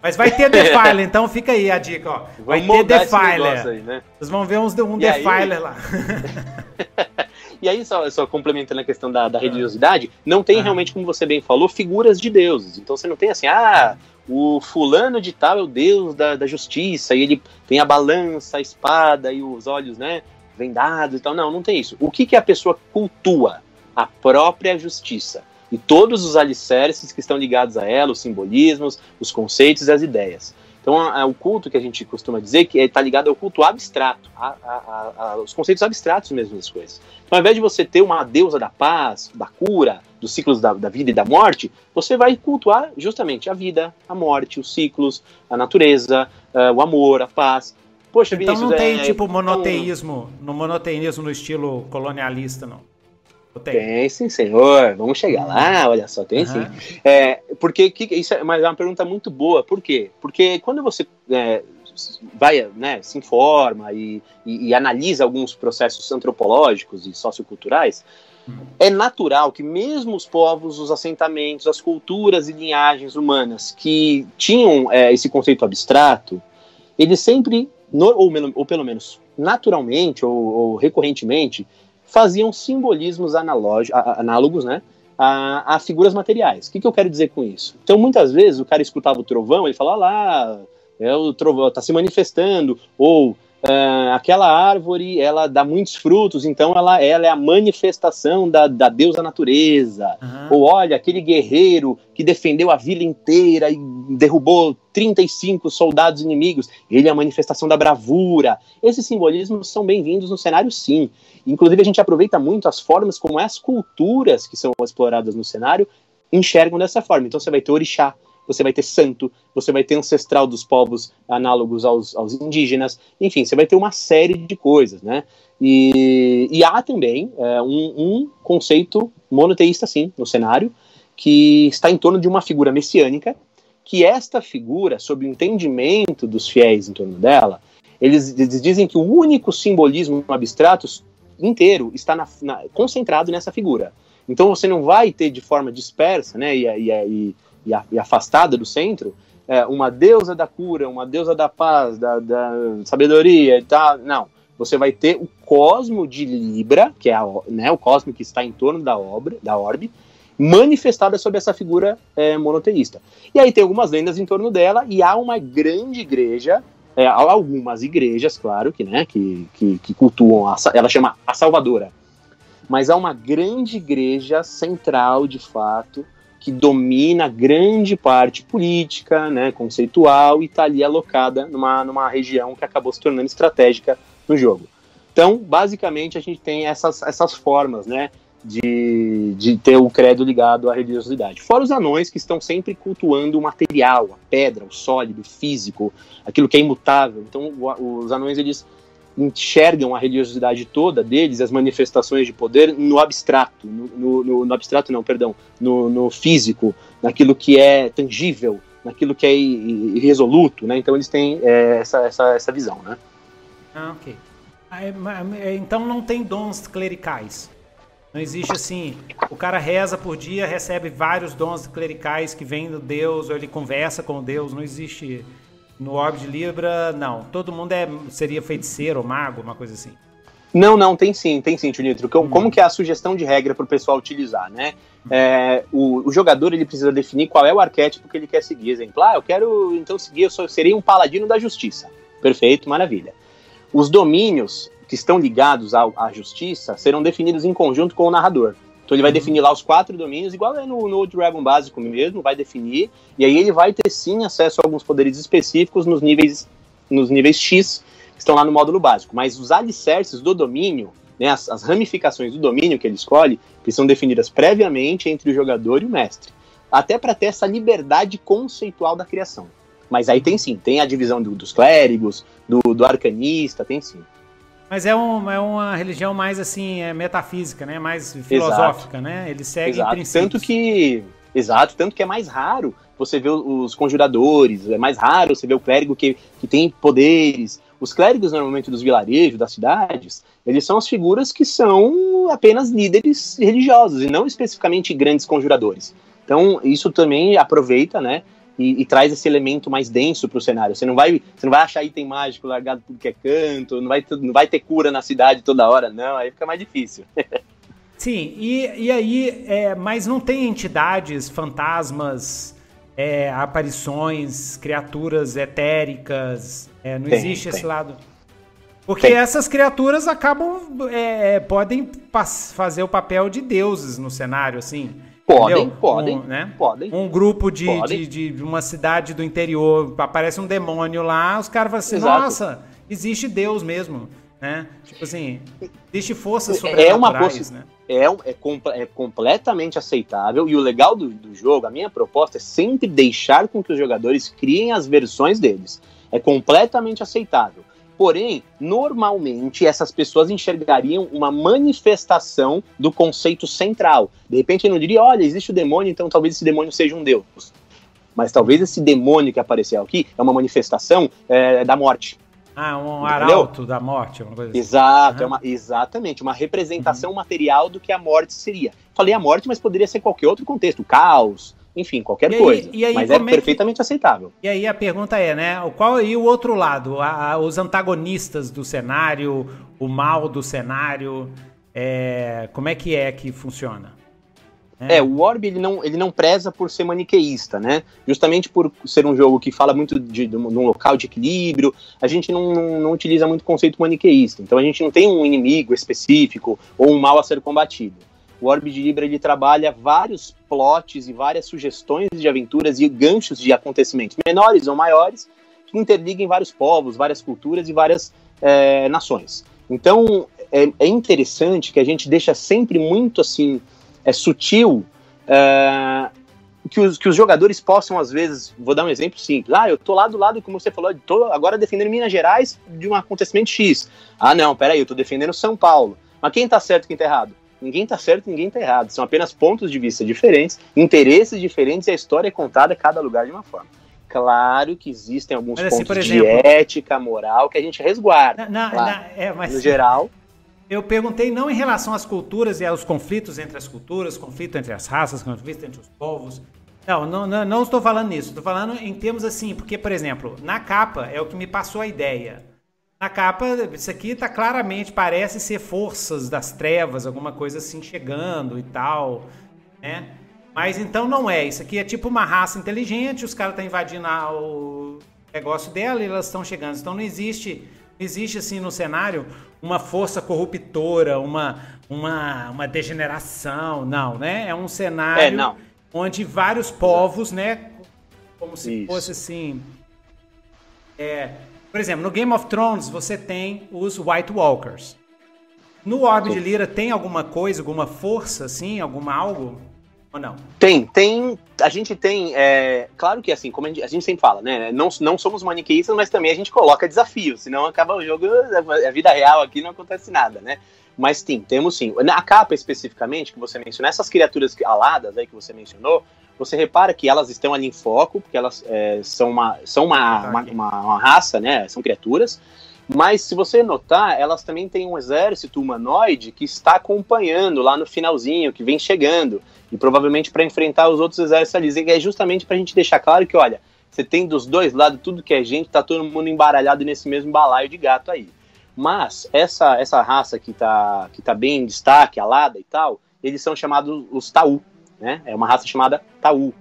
Mas vai ter Defiler, então fica aí a dica, ó. Vai Vamos ter Defiler. Aí, né? Vocês vão ver uns, um e Defiler aí... lá. E aí, só, só complementando a questão da, da religiosidade, não tem realmente, como você bem falou, figuras de deuses. Então você não tem assim, ah, o fulano de tal é o deus da, da justiça, e ele tem a balança, a espada e os olhos, né, vendados e tal. Não, não tem isso. O que, que a pessoa cultua? A própria justiça. E todos os alicerces que estão ligados a ela, os simbolismos, os conceitos e as ideias. Então, a, a, o culto que a gente costuma dizer que está ligado ao culto abstrato, a, a, os conceitos abstratos mesmo das coisas. Então, ao invés de você ter uma deusa da paz, da cura, dos ciclos da, da, vida e da morte, você vai cultuar justamente a vida, a morte, os ciclos, a natureza, uh, o amor, a paz. Poxa, então Vinícius, não tem é, tipo monoteísmo, no monoteísmo no estilo colonialista, não. Tem. tem sim, senhor. Vamos chegar lá, olha só, tem uhum. sim. É, porque que, isso é, mas é uma pergunta muito boa. Por quê? Porque quando você é, vai, né, se informa e, e, e analisa alguns processos antropológicos e socioculturais, é natural que mesmo os povos, os assentamentos, as culturas e linhagens humanas que tinham é, esse conceito abstrato, eles sempre, ou, ou pelo menos naturalmente ou, ou recorrentemente, faziam simbolismos análogos né, a, a, figuras materiais. O que, que eu quero dizer com isso? Então, muitas vezes, o cara escutava o trovão, ele falava lá, é o trovão, está se manifestando, ou Uh, aquela árvore ela dá muitos frutos, então ela, ela é a manifestação da, da deusa natureza. Uhum. Ou olha, aquele guerreiro que defendeu a vila inteira e derrubou 35 soldados inimigos, ele é a manifestação da bravura. Esses simbolismos são bem-vindos no cenário, sim. Inclusive, a gente aproveita muito as formas como as culturas que são exploradas no cenário enxergam dessa forma. Então, você vai ter orixá, você vai ter santo, você vai ter ancestral dos povos análogos aos, aos indígenas, enfim, você vai ter uma série de coisas, né? E, e há também é, um, um, conceito monoteísta, sim, no cenário, que está em torno de uma figura messiânica, que esta figura, sob o entendimento dos fiéis em torno dela, eles, eles dizem que o único simbolismo abstrato inteiro está na, na, concentrado nessa figura. Então você não vai ter de forma dispersa, né, e, e, e a, e afastada do centro, é, uma deusa da cura, uma deusa da paz, da, da sabedoria e tal. Não. Você vai ter o cosmo de Libra, que é a, né, o cosmo que está em torno da obra, da orbe, manifestada sob essa figura é, monoteísta. E aí tem algumas lendas em torno dela, e há uma grande igreja, é, algumas igrejas, claro, que, né, que, que, que cultuam, a, ela chama a Salvadora, mas há uma grande igreja central, de fato, que domina grande parte política, né, conceitual, e está ali alocada numa, numa região que acabou se tornando estratégica no jogo. Então, basicamente, a gente tem essas, essas formas né, de, de ter o credo ligado à religiosidade. Fora os anões que estão sempre cultuando o material, a pedra, o sólido, o físico, aquilo que é imutável. Então, os anões, eles enxergam a religiosidade toda deles, as manifestações de poder, no abstrato, no, no, no abstrato não, perdão, no, no, físico, naquilo que é tangível, naquilo que é irresoluto, né? Então eles têm é, essa, essa, essa visão, né? Ah, ok. Ah, é, é, então não tem dons clericais. Não existe assim, o cara reza por dia, recebe vários dons clericais que vêm do Deus, ou ele conversa com Deus, não existe no Orbe de Libra, não. Todo mundo é, seria feiticeiro ou mago, uma coisa assim. Não, não, tem sim, tem sim, Tio Nitro. Como, hum. como que é a sugestão de regra para o pessoal utilizar, né? É, o, o, jogador ele precisa definir qual é o arquétipo que ele quer seguir. Exemplo, ah, eu quero então seguir, eu só, serei um paladino da justiça. Perfeito, maravilha. Os domínios que estão ligados à, à justiça serão definidos em conjunto com o narrador. Então ele vai uhum. definir lá os quatro domínios, igual é no, no Dragon básico mesmo, vai definir, e aí ele vai ter sim acesso a alguns poderes específicos nos níveis, nos níveis X, que estão lá no módulo básico. Mas os alicerces do domínio, né, as, as ramificações do domínio que ele escolhe, que são definidas previamente entre o jogador e o mestre. Até para ter essa liberdade conceitual da criação. Mas aí tem sim, tem a divisão do, dos clérigos, do, do arcanista, tem sim. Mas é, um, é uma religião mais assim, é metafísica, né? Mais filosófica, exato. né? Ele segue exato. princípios. Tanto que, exato, tanto que é mais raro você ver os conjuradores, é mais raro você ver o clérigo que, que tem poderes. Os clérigos, normalmente, dos vilarejos, das cidades, eles são as figuras que são apenas líderes religiosos e não especificamente grandes conjuradores. Então, isso também aproveita, né? E, e, traz esse elemento mais denso para o cenário. Você não vai, você não vai achar item mágico largado tudo que é canto, não vai, não vai ter cura na cidade toda hora, não. Aí fica mais difícil. Sim, e, e aí, é, mas não tem entidades, fantasmas, é, aparições, criaturas etéricas, é, não tem, existe tem. esse lado. Porque tem. essas criaturas acabam, é, podem fazer o papel de deuses no cenário, assim. Podem, Entendeu? podem, um, né? podem. Um grupo de, podem. De, de, uma cidade do interior, aparece um demônio lá, os caras falam assim, Exato. nossa, existe Deus mesmo, né? Tipo assim, existe forças sobrenaturais, é uma possi né? É, é, é, completamente aceitável e o legal do, do jogo, a minha proposta é sempre deixar com que os jogadores criem as versões deles. É completamente aceitável. Porém, normalmente essas pessoas enxergariam uma manifestação do conceito central. De repente, ele não diria, olha, existe o demônio, então talvez esse demônio seja um deus. Mas talvez esse demônio que apareceu aqui é uma manifestação é, da morte. Ah, um arauto da morte, coisa assim. Exato, uhum. é uma, exatamente, uma representação uhum. material do que a morte seria. Falei a morte, mas poderia ser qualquer outro contexto, caos, enfim, qualquer e coisa. Aí, aí, mas é, é perfeitamente que... aceitável. E aí a pergunta é, né? Qual e o outro lado? A, a, os antagonistas do cenário, o mal do cenário, é, como é que é que funciona? É, o Orb ele não, ele não preza por ser maniqueísta, né? Justamente por ser um jogo que fala muito de, de, um local de equilíbrio, a gente não, não, não, utiliza muito o conceito maniqueísta. Então a gente não tem um inimigo específico ou um mal a ser combatido. O Orb de Libra ele trabalha vários plots e várias sugestões de aventuras e ganchos de acontecimentos menores ou maiores que interligam vários povos, várias culturas e várias é, nações. Então é, é interessante que a gente deixa sempre muito assim é sutil é, que, os, que os jogadores possam, às vezes, vou dar um exemplo simples. Ah, eu tô lá do lado, como você falou, tô agora defendendo Minas Gerais de um acontecimento X. Ah, não, peraí, eu tô defendendo São Paulo. Mas quem tá certo quem tá errado? Ninguém tá certo, ninguém tá errado. São apenas pontos de vista diferentes, interesses diferentes e a história é contada cada lugar de uma forma. Claro que existem alguns mas, assim, pontos exemplo, de ética, moral que a gente resguarda. Na, claro. na, é, mas, no geral. Eu perguntei não em relação às culturas e aos conflitos entre as culturas, conflito entre as raças, conflito entre os povos. Não, não, não, não estou falando nisso. Estou falando em termos assim, porque, por exemplo, na capa é o que me passou a ideia. Na capa, isso aqui está claramente, parece ser forças das trevas, alguma coisa assim chegando e tal, né? Mas então não é. Isso aqui é tipo uma raça inteligente, os caras estão tá invadindo o negócio dela e elas estão chegando. Então não existe, não existe assim no cenário uma força corruptora, uma, uma, uma degeneração, não, né? É um cenário é, onde vários povos, né? Como se Isso. fosse assim. É, por exemplo, no Game of Thrones você tem os White Walkers. No Orbe de Lira tem alguma coisa, alguma força, assim, alguma algo? Ou não? Tem, tem. A gente tem. É, claro que assim, como a gente, a gente, sempre fala, né? Não, não somos maniqueístas, mas também a gente coloca desafios, senão acaba o jogo, a vida real aqui não acontece nada, né? Mas sim, temos sim. Na capa especificamente, que você mencionou, essas criaturas aladas aí que você mencionou, você repara que elas estão ali em foco, porque elas é, são, uma, são uma, uma, uma, uma raça, né? São criaturas. Mas se você notar, elas também têm um exército humanoide que está acompanhando lá no finalzinho, que vem chegando, e provavelmente para enfrentar os outros exércitos ali. E é justamente para a gente deixar claro que, olha, você tem dos dois lados tudo que é gente, tá todo mundo embaralhado nesse mesmo balaio de gato aí. Mas essa essa raça que tá, que tá bem em destaque, alada e tal, eles são chamados os Taú, né? É uma raça chamada Taú.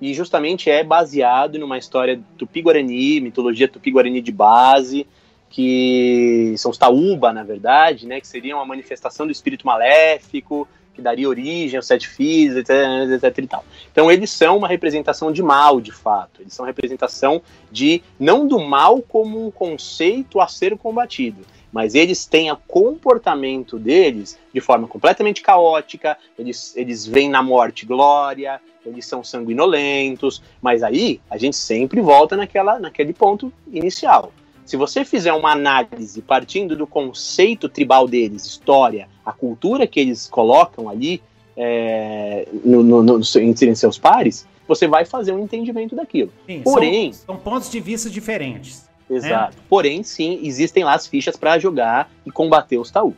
E justamente é baseado numa história tupi-guarani, mitologia tupi-guarani de base, que são os Taúba, na verdade, né, que seriam a manifestação do espírito maléfico, que daria origem aos sete filhos, etc, etc e tal. Então eles são uma representação de mal, de fato. Eles são representação de não do mal como um conceito a ser combatido, mas eles têm o comportamento deles de forma completamente caótica, eles, eles veem na morte glória, eles são sanguinolentos, mas aí a gente sempre volta naquela, naquele ponto inicial. Se você fizer uma análise partindo do conceito tribal deles, história, a cultura que eles colocam ali é, no, no, no, entre seus pares, você vai fazer um entendimdo daquilo. Sim, Porém. São, são, pontos de vista diferentes. Exato. Né? Porém, sim, existem lá as fichas para jogar e combater os Taú.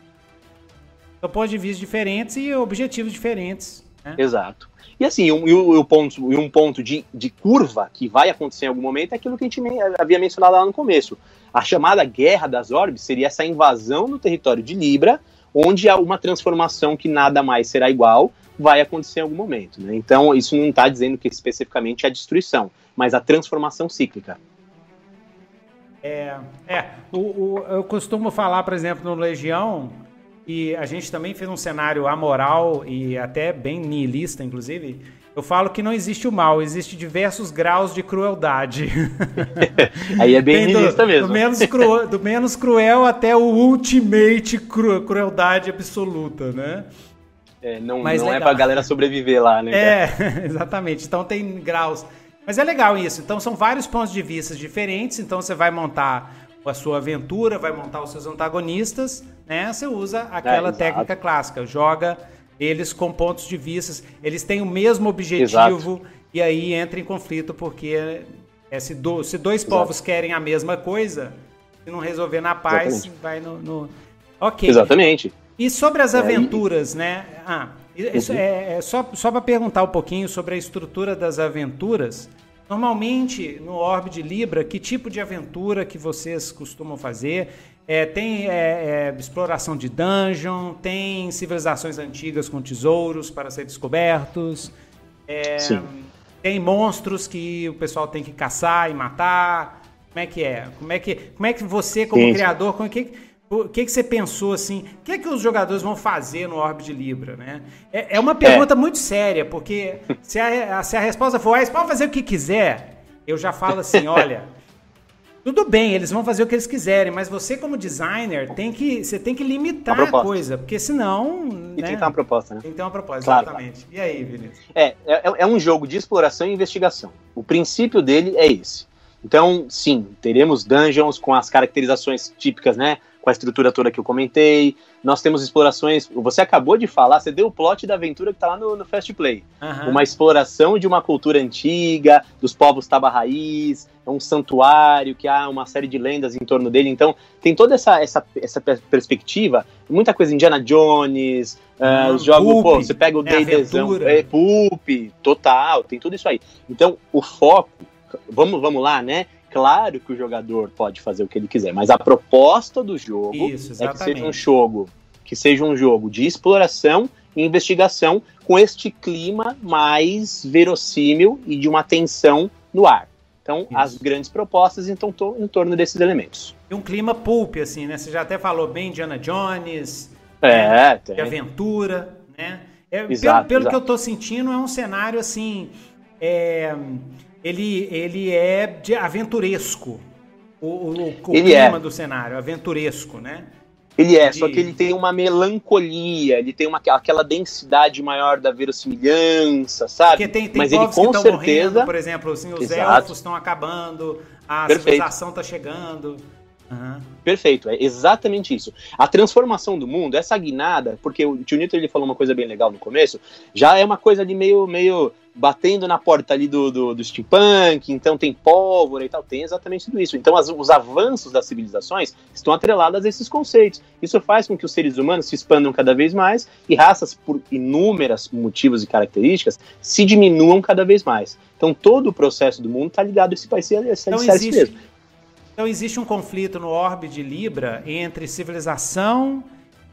São pontos de vista diferentes e objetivos diferentes. Né? Exato. E assim, um, e um ponto, um ponto de, de curva que vai acontecer em algum momento é aquilo que a gente havia mencionado lá no começo. A chamada Guerra das Orbes seria essa invasão no território de Libra, onde há uma transformação que nada mais será igual, vai acontecer em algum momento. Né? Então, isso não está dizendo que especificamente é a destruição, mas a transformação cíclica. É, é o, o, eu costumo falar, por exemplo, no Legião, e a gente também fez um cenário amoral e até bem nihilista, inclusive. Eu falo que não existe o mal, existe diversos graus de crueldade. Aí é bem nihilista mesmo. Do menos, cru, do menos cruel até o ultimate cru, crueldade absoluta, né? É, não, Mas não é pra galera sobreviver lá, né? É, exatamente. Então tem graus. Mas é legal isso. Então são vários pontos de vista diferentes. Então você vai montar a sua aventura, vai montar os seus antagonistas, né? Você usa aquela é, técnica clássica, joga eles com pontos de vista, eles têm o mesmo objetivo, exato. e aí entra em conflito porque é, se, do, se dois Exato. povos querem a mesma coisa, se não resolver na paz, Exatamente. vai no, no, Ok. Exatamente. E sobre as aventuras, né? Ah, isso uhum. é, é, só, só para perguntar um pouquinho sobre a estrutura das aventuras. Normalmente, no Orbe de Libra, que tipo de aventura que vocês costumam fazer? É, tem é, é, exploração de dungeon, tem civilizações antigas com tesouros para ser descobertos, é, tem monstros que o pessoal tem que caçar e matar. Como é que é? Como é que, como é que você, como sim, criador, como é que, o que, que você pensou assim? O que é que os jogadores vão fazer no Orbe de Libra, né? É, é uma pergunta é. muito séria, porque se a, se a resposta for, ah, eles podem fazer o que quiser, eu já falo assim, olha, tudo bem, eles vão fazer o que eles quiserem, mas você como designer tem que, você tem que limitar a, a coisa, porque senão, e né? tem que ter uma proposta, né? Tem que ter uma proposta, claro, exatamente. Claro. E aí, Vinícius? É, é, é um jogo de exploração e investigação. O princípio dele é esse. Então, sim, teremos dungeons com as caracterizações típicas, né? Com a estrutura toda que eu comentei. Nós temos explorações. Você acabou de falar, você deu o plot da aventura que está lá no, no Fast Play. Uhum. Uma exploração de uma cultura antiga, dos povos Taba Raiz, é um santuário que há uma série de lendas em torno dele. Então, tem toda essa, essa, essa perspectiva. Muita coisa Indiana Jones, uh, os jogos, pô, você pega o é D&Dzão, é, Poop, total, tem tudo isso aí. Então, o foco, vamos, vamos lá, né? Claro que o jogador pode fazer o que ele quiser, mas a proposta do jogo Isso, é que seja um jogo que seja um jogo de exploração e investigação com este clima mais verossímil e de uma tensão no ar. Então, Isso. as grandes propostas então estão em torno desses elementos. E um clima pulp, assim, né? Você já até falou bem Indiana Jones, é, né? de aventura, né? É, exato, pelo, pelo exato. que eu estou sentindo, é um cenário assim. É, ele, ele é de aventuresco. O, o, o clima é. do cenário, aventuresco, né? Ele é, de... só que ele tem uma melancolia, ele tem uma, aquela densidade maior da verossimilhança, sabe? Porque tem, tem Mas ele com certeza, morrendo, por exemplo, assim, os Exato. elfos estão acabando, a Perfeito. civilização está chegando. Uhum. Perfeito, é exatamente isso. A transformação do mundo, essa guinada, porque o tio Nito ele falou uma coisa bem legal no começo, já é uma coisa ali meio, meio batendo na porta ali do, do, do steampunk, então tem pólvora e tal, tem exatamente tudo isso. Então as, os avanços das civilizações estão atrelados a esses conceitos. Isso faz com que os seres humanos se expandam cada vez mais e raças, por inúmeros motivos e características, se diminuam cada vez mais. Então todo o processo do mundo está ligado a esse país, a esse então, existe, mesmo. Então existe um conflito no orbe de Libra entre civilização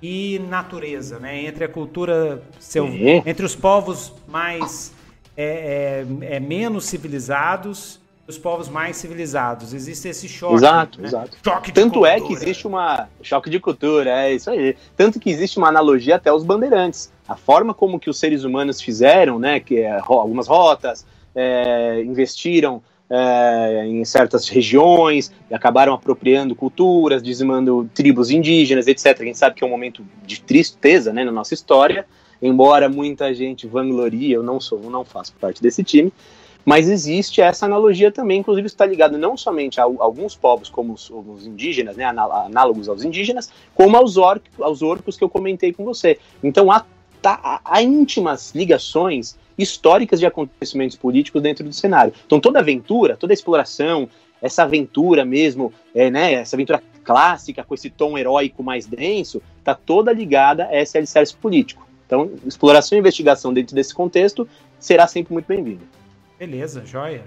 e natureza, né? Entre a cultura selvagem, entre os povos mais é, é, é, menos civilizados e os povos mais civilizados. Existe esse choque. Exato, né? exato. Choque Tanto cultura. é que existe uma choque de cultura, é isso aí. Tanto que existe uma analogia até os bandeirantes. A forma como que os seres humanos fizeram, né, que é, algumas rotas, é, investiram é, em certas regiões e acabaram apropriando culturas, dizimando tribos indígenas, etc. A gente sabe que é um momento de tristeza né, na nossa história, embora muita gente vanglorie, eu não sou, não faço parte desse time, mas existe essa analogia também, inclusive está ligado não somente a, alguns povos como os, os indígenas, né, análogos aos indígenas, como aos, or, aos orcos que eu comentei com você. Então há, tá, há íntimas ligações históricas de acontecimentos políticos dentro do cenário. Então toda aventura, toda exploração, essa aventura mesmo, é, né, essa aventura clássica com esse tom heróico mais denso, está toda ligada a esse alicerce político. Então, exploração e investigação dentro desse contexto será sempre muito bem-vinda. Beleza, joia.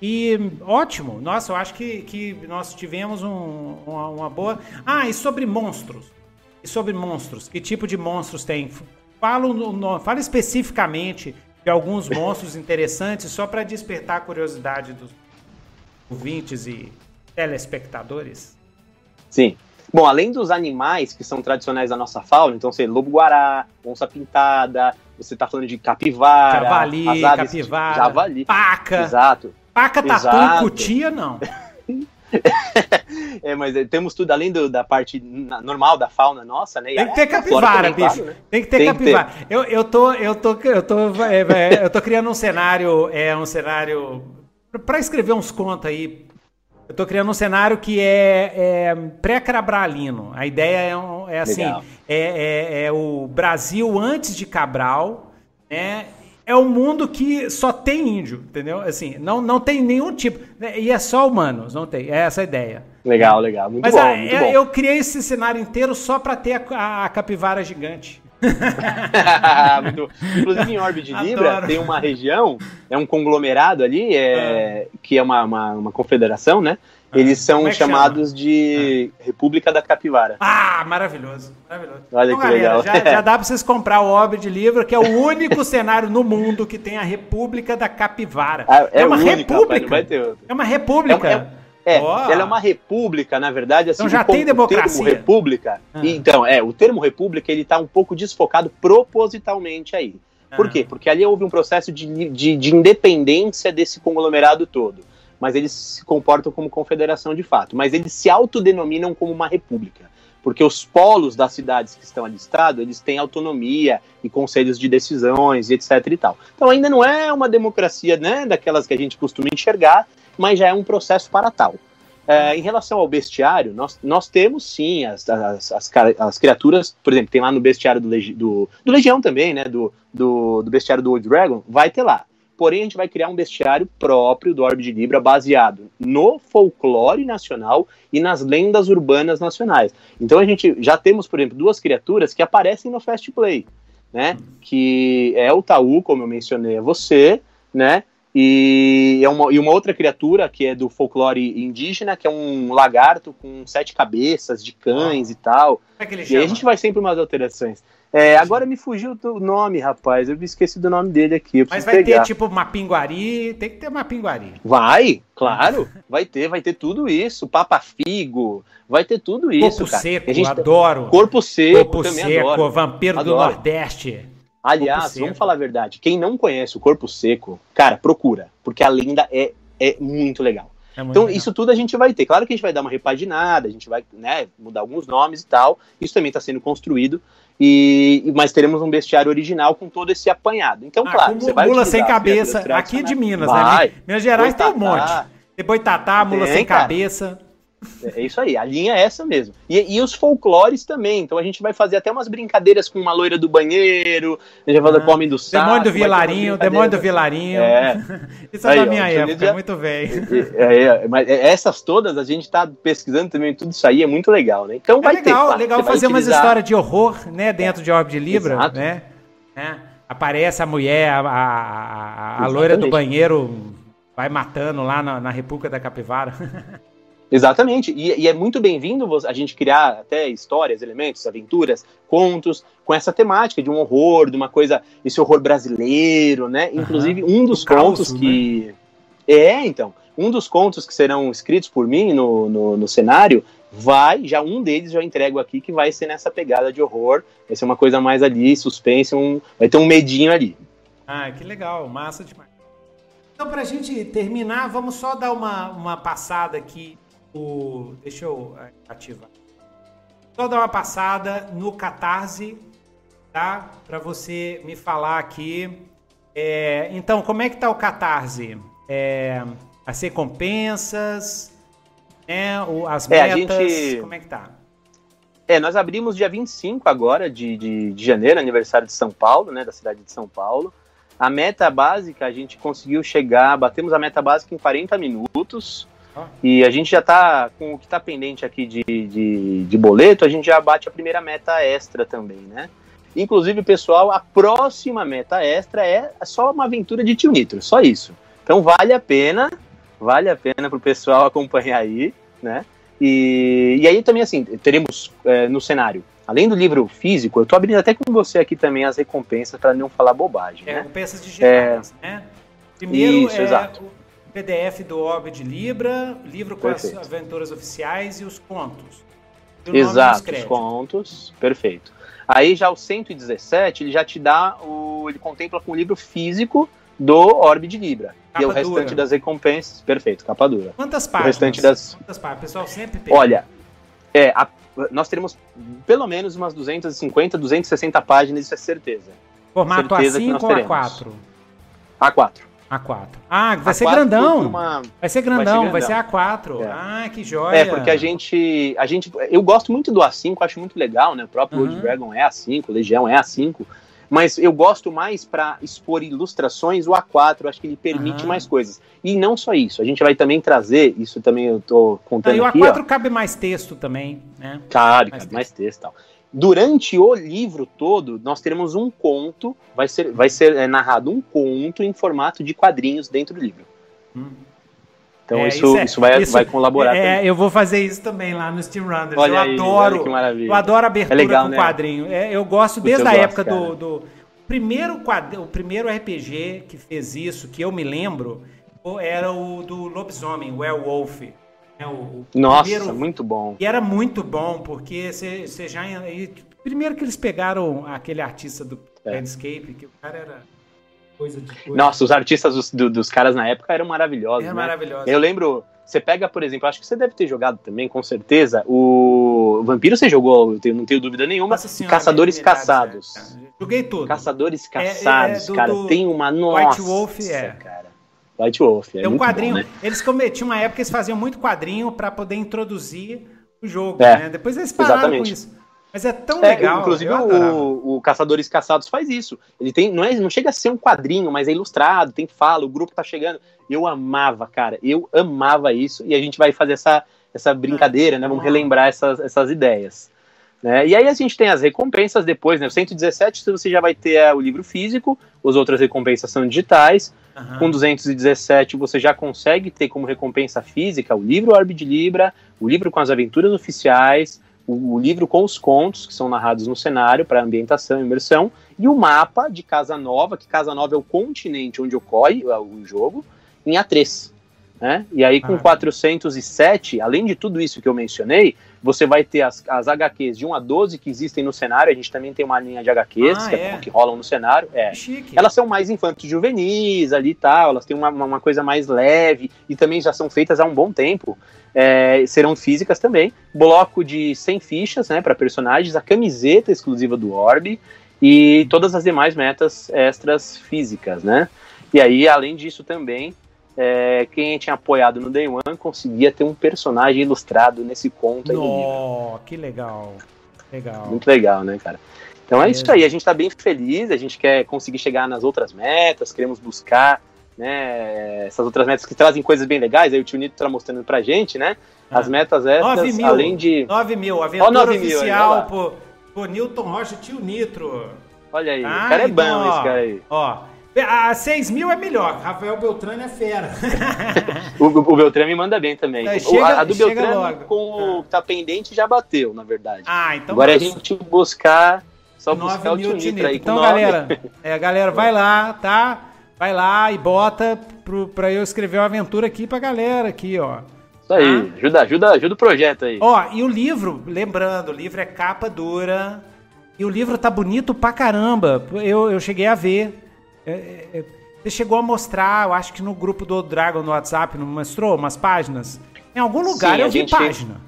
E ótimo, nossa, eu acho que, que nós tivemos um, uma, uma, boa. Ah, e sobre monstros? E sobre monstros? Que tipo de monstros tem? Fala, no, fala especificamente de alguns monstros interessantes, só para despertar a curiosidade dos ouvintes e telespectadores. Sim. Bom, além dos animais que são tradicionais da nossa fauna, então, sei, lobo-guará, onça pintada, você está falando de capivara, javali, capivara, javali, paca. Exato. Paca, tatu, Exato. cutia, não. é, mas temos tudo além do, da parte normal da fauna nossa, né? Tem que ter capivara, bicho. Né? Tem que ter Tem capivara. Que ter. Eu, eu tô, eu tô, eu tô, é, eu tô criando um cenário, é um cenário para escrever uns contos aí. Eu tô criando um cenário que é, é pré-cabralino. A ideia é, é assim, é, é, é, o Brasil antes de Cabral, né? é um mundo que só tem índio, entendeu? Assim, não, não tem nenhum tipo. Né? E é só humanos, não tem. É essa a ideia. Legal, legal. Muito Mas bom, a, muito eu, bom. eu criei esse cenário inteiro só pra ter a, a capivara gigante. Muito- Inclusive em Orbe de Libra Adoro. tem uma região, é um conglomerado ali, é, que é uma, uma, uma confederação, né? Eles são é chamados de República da Capivara. Ah, maravilhoso. maravilhoso. Olha então, que galera, legal. Já, já dá pra vocês comprar o Orbe de Livro, que é o único cenário no mundo que tem a República da Capivara. Ah, é uma o único, república. rapaz, vai ter outro. É uma república. É, Ó. ela é uma república, na verdade, assim, Então já tem democracia. o termo república. Ah. Então, é, o termo república ele tá um pouco desfocado propositalmente aí. Por Ah. quê? Porque ali houve um processo de, de, de independência desse conglomerado todo. Mas eles se comportam como confederação de fato. Mas eles se autodenominam como uma república. Porque os polos das cidades que estão alistados, eles têm autonomia e conselhos de decisões etc e tal. Então ainda não é uma democracia né, daquelas que a gente costuma enxergar, mas já é um processo para tal. É, em relação ao bestiário, nós, nós temos sim as, as, as, as criaturas, por exemplo, tem lá no bestiário do, Legi- do, do Legião também, né? Do, do, do bestiário do Old Dragon, vai ter lá. Porém, a gente vai criar um bestiário próprio do Orbe de Libra, baseado no folclore nacional e nas lendas urbanas nacionais. Então a gente já temos, por exemplo, duas criaturas que aparecem no Fast Play, né? Que é o Taú, como eu mencionei a você, né? E, é uma, e uma outra criatura que é do folclore indígena, que é um lagarto com sete cabeças de cães e tal. É E a gente vai sempre umas alterações. É, agora me fugiu o nome, rapaz. Eu me esqueci do nome dele aqui. Mas vai pegar. ter tipo uma pinguari, tem que ter uma pinguari. Vai, claro. Vai ter, vai ter tudo isso. Papa Figo, vai ter tudo isso, Corpo cara. seco, gente- adoro. Corpo seco, Corpo seco, adoro. vampiro do Adoro. Nordeste. Aliás, vamos falar a verdade. Quem não conhece o Corpo Seco, cara, procura. Porque a lenda é, é muito legal. É muito Então, legal. isso tudo a gente vai ter. Claro que a gente vai dar uma repaginada, a gente vai né, mudar alguns nomes e tal. Isso também está sendo construído. E, mas teremos um bestiário original com todo esse apanhado. Então, Ah, claro, você vai mula sem cabeça, aqui de tradicionais. Minas, Vai. né? Minas Gerais tem um monte. Tem boitatá, mula Tem, sem cara. cabeça. É isso aí, a linha é essa mesmo. E, e os folclores também. Então a gente vai fazer até umas brincadeiras com uma loira do banheiro, a gente vai fazer Ah, com o homem do saco. Demônio do umas Vilarinho, demônio do. Vilarinho. É. Isso é Aí, da ó, minha Johnny época, já- muito velho. É, é, mas essas todas a gente tá pesquisando também tudo isso aí, é muito legal, né? Então É vai legal, ter. legal você fazer umas utilizar- histórias de horror, né, dentro de Orbe de Libra, Exato. né? Aparece a mulher, a, a, a- a loira do banheiro vai matando lá na, na República da Capivara. Exatamente, e, e é muito bem-vindo a gente criar até histórias, elementos, aventuras, contos com essa temática de um horror, de uma coisa, esse horror brasileiro, né? Inclusive, um dos O caos, contos né? que. É, então, um dos contos que serão escritos por mim no, no, no cenário vai, já um deles já entrego aqui, que vai ser nessa pegada de horror, vai ser uma coisa mais ali, suspense, um, vai ter um medinho ali. Ah, que legal, massa demais. Então, pra gente terminar, vamos só dar uma, uma passada aqui. Deixa eu eh, ativar. Só dar uma passada no Catarse, tá? Pra você me falar aqui. É, então, como é que tá o Catarse? É, as recompensas, né? O, as É, metas, gente- como é que tá? É, nós abrimos dia 25 agora de, de, de janeiro, aniversário de São Paulo, né, da cidade de São Paulo. A meta básica, a gente conseguiu chegar, batemos a meta básica em 40 minutos. E a gente já tá com o que tá pendente aqui de, de, de boleto, a gente já bate a primeira meta extra também, né? Inclusive, pessoal, a próxima meta extra é só uma aventura de tio Nitro, só isso. Então vale a pena, vale a pena pro pessoal acompanhar aí, né? E, e aí também, assim, teremos é, no cenário, além do livro físico, eu tô abrindo até com você aqui também as recompensas para não falar bobagem, É, né? recompensas digitais, né? Primeiro Isso, é exato. O PDF do Orbe de Libra, livro com Perfeito. as aventuras oficiais e os contos. E o Exato, os contos, perfeito. Aí já o 117, ele já te dá o. ele contempla com o livro físico do Orbe de Libra. e Capa o restante dura. das recompensas, perfeito, capa dura. Quantas O páginas? restante das. Quantas páginas? O pessoal sempre pergunta. Olha, é, a- nós teremos pelo menos umas 250, 260 páginas, isso é certeza. Formato certeza que nós A5 ou teremos. A4? A4. A4. Ah, vai ser A4 grandão. por uma- Vai ser grandão, vai ser, grandão. A4. É. Ah, que joia. É, porque a gente, a gente. Eu gosto muito do A5, acho muito legal, né? O próprio Uhum. Old Dragon é A5, Legião é A5. Mas eu gosto mais para expor ilustrações, o A4, acho que ele permite uhum. mais coisas. E não só isso, a gente vai também trazer, isso também eu tô contando aqui. E o A4 ó, cabe mais texto também, né? Cabe, mais, cabe mais texto e tal. Durante o livro todo, nós teremos um conto, vai ser, vai ser é, narrado um conto em formato de quadrinhos dentro do livro. Hum. Então é, isso, isso, é, isso, vai, isso, vai colaborar. É, eu vou fazer isso também lá no Steam Runners. Olha eu aí, adoro. eu adoro abertura é legal, com né? quadrinho. É, eu gosto desde eu a gosto, época do, do, primeiro quadro, o primeiro RPG que fez isso, que eu me lembro, era o do lobisomem, Werewolf. É, o, o Nossa, primeiro, muito bom. E era muito bom, porque você já. Primeiro que eles pegaram aquele artista do é. Landscape, que o cara era coisa de coisa. Nossa, os artistas dos, do, dos caras na época eram maravilhosos. Era né? maravilhoso. Eu lembro. Você pega, por exemplo, acho que você deve ter jogado também, com certeza, o Vampiro você jogou, eu tenho, não tenho dúvida nenhuma. Senhora, Caçadores Caçados. É. Joguei tudo. Caçadores Caçados, é, é, do, cara. Do tem uma. Nossa, White Wolf é. Cara. White Wolf. É, um quadrinho. Bom, né? Eles cometiam uma época que eles faziam muito quadrinho para poder introduzir o jogo. É, né? Depois eles pararam exatamente. com isso. Mas é tão é, legal. Inclusive o, o, Caçadores Caçados faz isso. Ele tem, não, é, não chega a ser um quadrinho, mas é ilustrado, tem fala, o grupo tá chegando. Eu amava, cara. Eu amava isso. E a gente vai fazer essa, essa brincadeira, né? Vamos relembrar essas, essas ideias. Né? E aí a gente tem as recompensas depois, né? O 117 você já vai ter é, o livro físico, as outras recompensas são digitais. Uhum. Com 217 você já consegue ter como recompensa física o livro Orbe de Libra, o livro com as aventuras oficiais, o, o livro com os contos que são narrados no cenário para ambientação e imersão, e o mapa de Casa Nova, que Casa Nova é o continente onde ocorre é, o jogo, em A3. Né? E aí, com ah. 407, além de tudo isso que eu mencionei, você vai ter as, as HQs de 1 a 12 que existem no cenário. A gente também tem uma linha de HQs ah, que, é. que, rolam no cenário. É. Elas são mais infantos juvenis ali e tal, elas têm uma, uma coisa mais leve e também já são feitas há um bom tempo é, serão físicas também. Bloco de 100 fichas né, para personagens, a camiseta exclusiva do Orb e todas as demais metas extras físicas, né? E aí, além disso também, é, quem tinha apoiado no Day One conseguia ter um personagem ilustrado nesse conto aí oh, que legal. Legal. Muito legal, né, cara? Então é, é isso aí, a gente está bem feliz, a gente quer conseguir chegar nas outras metas, queremos buscar né? Essas outras metas que trazem coisas bem legais, aí o tio Nito tá mostrando pra gente, né? As ah. metas essas, mil, além de. 9 mil, aventura 9 oficial mil, por, por Newton Rocha Tio Nitro. Olha aí, ah, o cara é então, bom, ó, esse cara aí. Ó, a 6 mil é melhor, Rafael Beltrame é fera. o, o Beltrame manda bem também. É, chega, a, a, do Beltrame logo. com o tá pendente já bateu, na verdade. Ah, então. Agora é a gente buscar. Só buscar o Tio Nitro aí. Então, galera, é, galera, vai lá, tá? Vai lá e bota pro, pra eu escrever uma aventura aqui pra galera aqui, ó. Isso aí, ah. ajuda, ajuda, ajuda o projeto aí. Ó, e o livro, lembrando, o livro é capa dura. E o livro tá bonito pra caramba. Eu, eu cheguei a ver. É, é, é você chegou a mostrar, eu acho que no grupo do Dragon no WhatsApp, não mostrou umas páginas? Em algum lugar Sim, eu vi gente... página.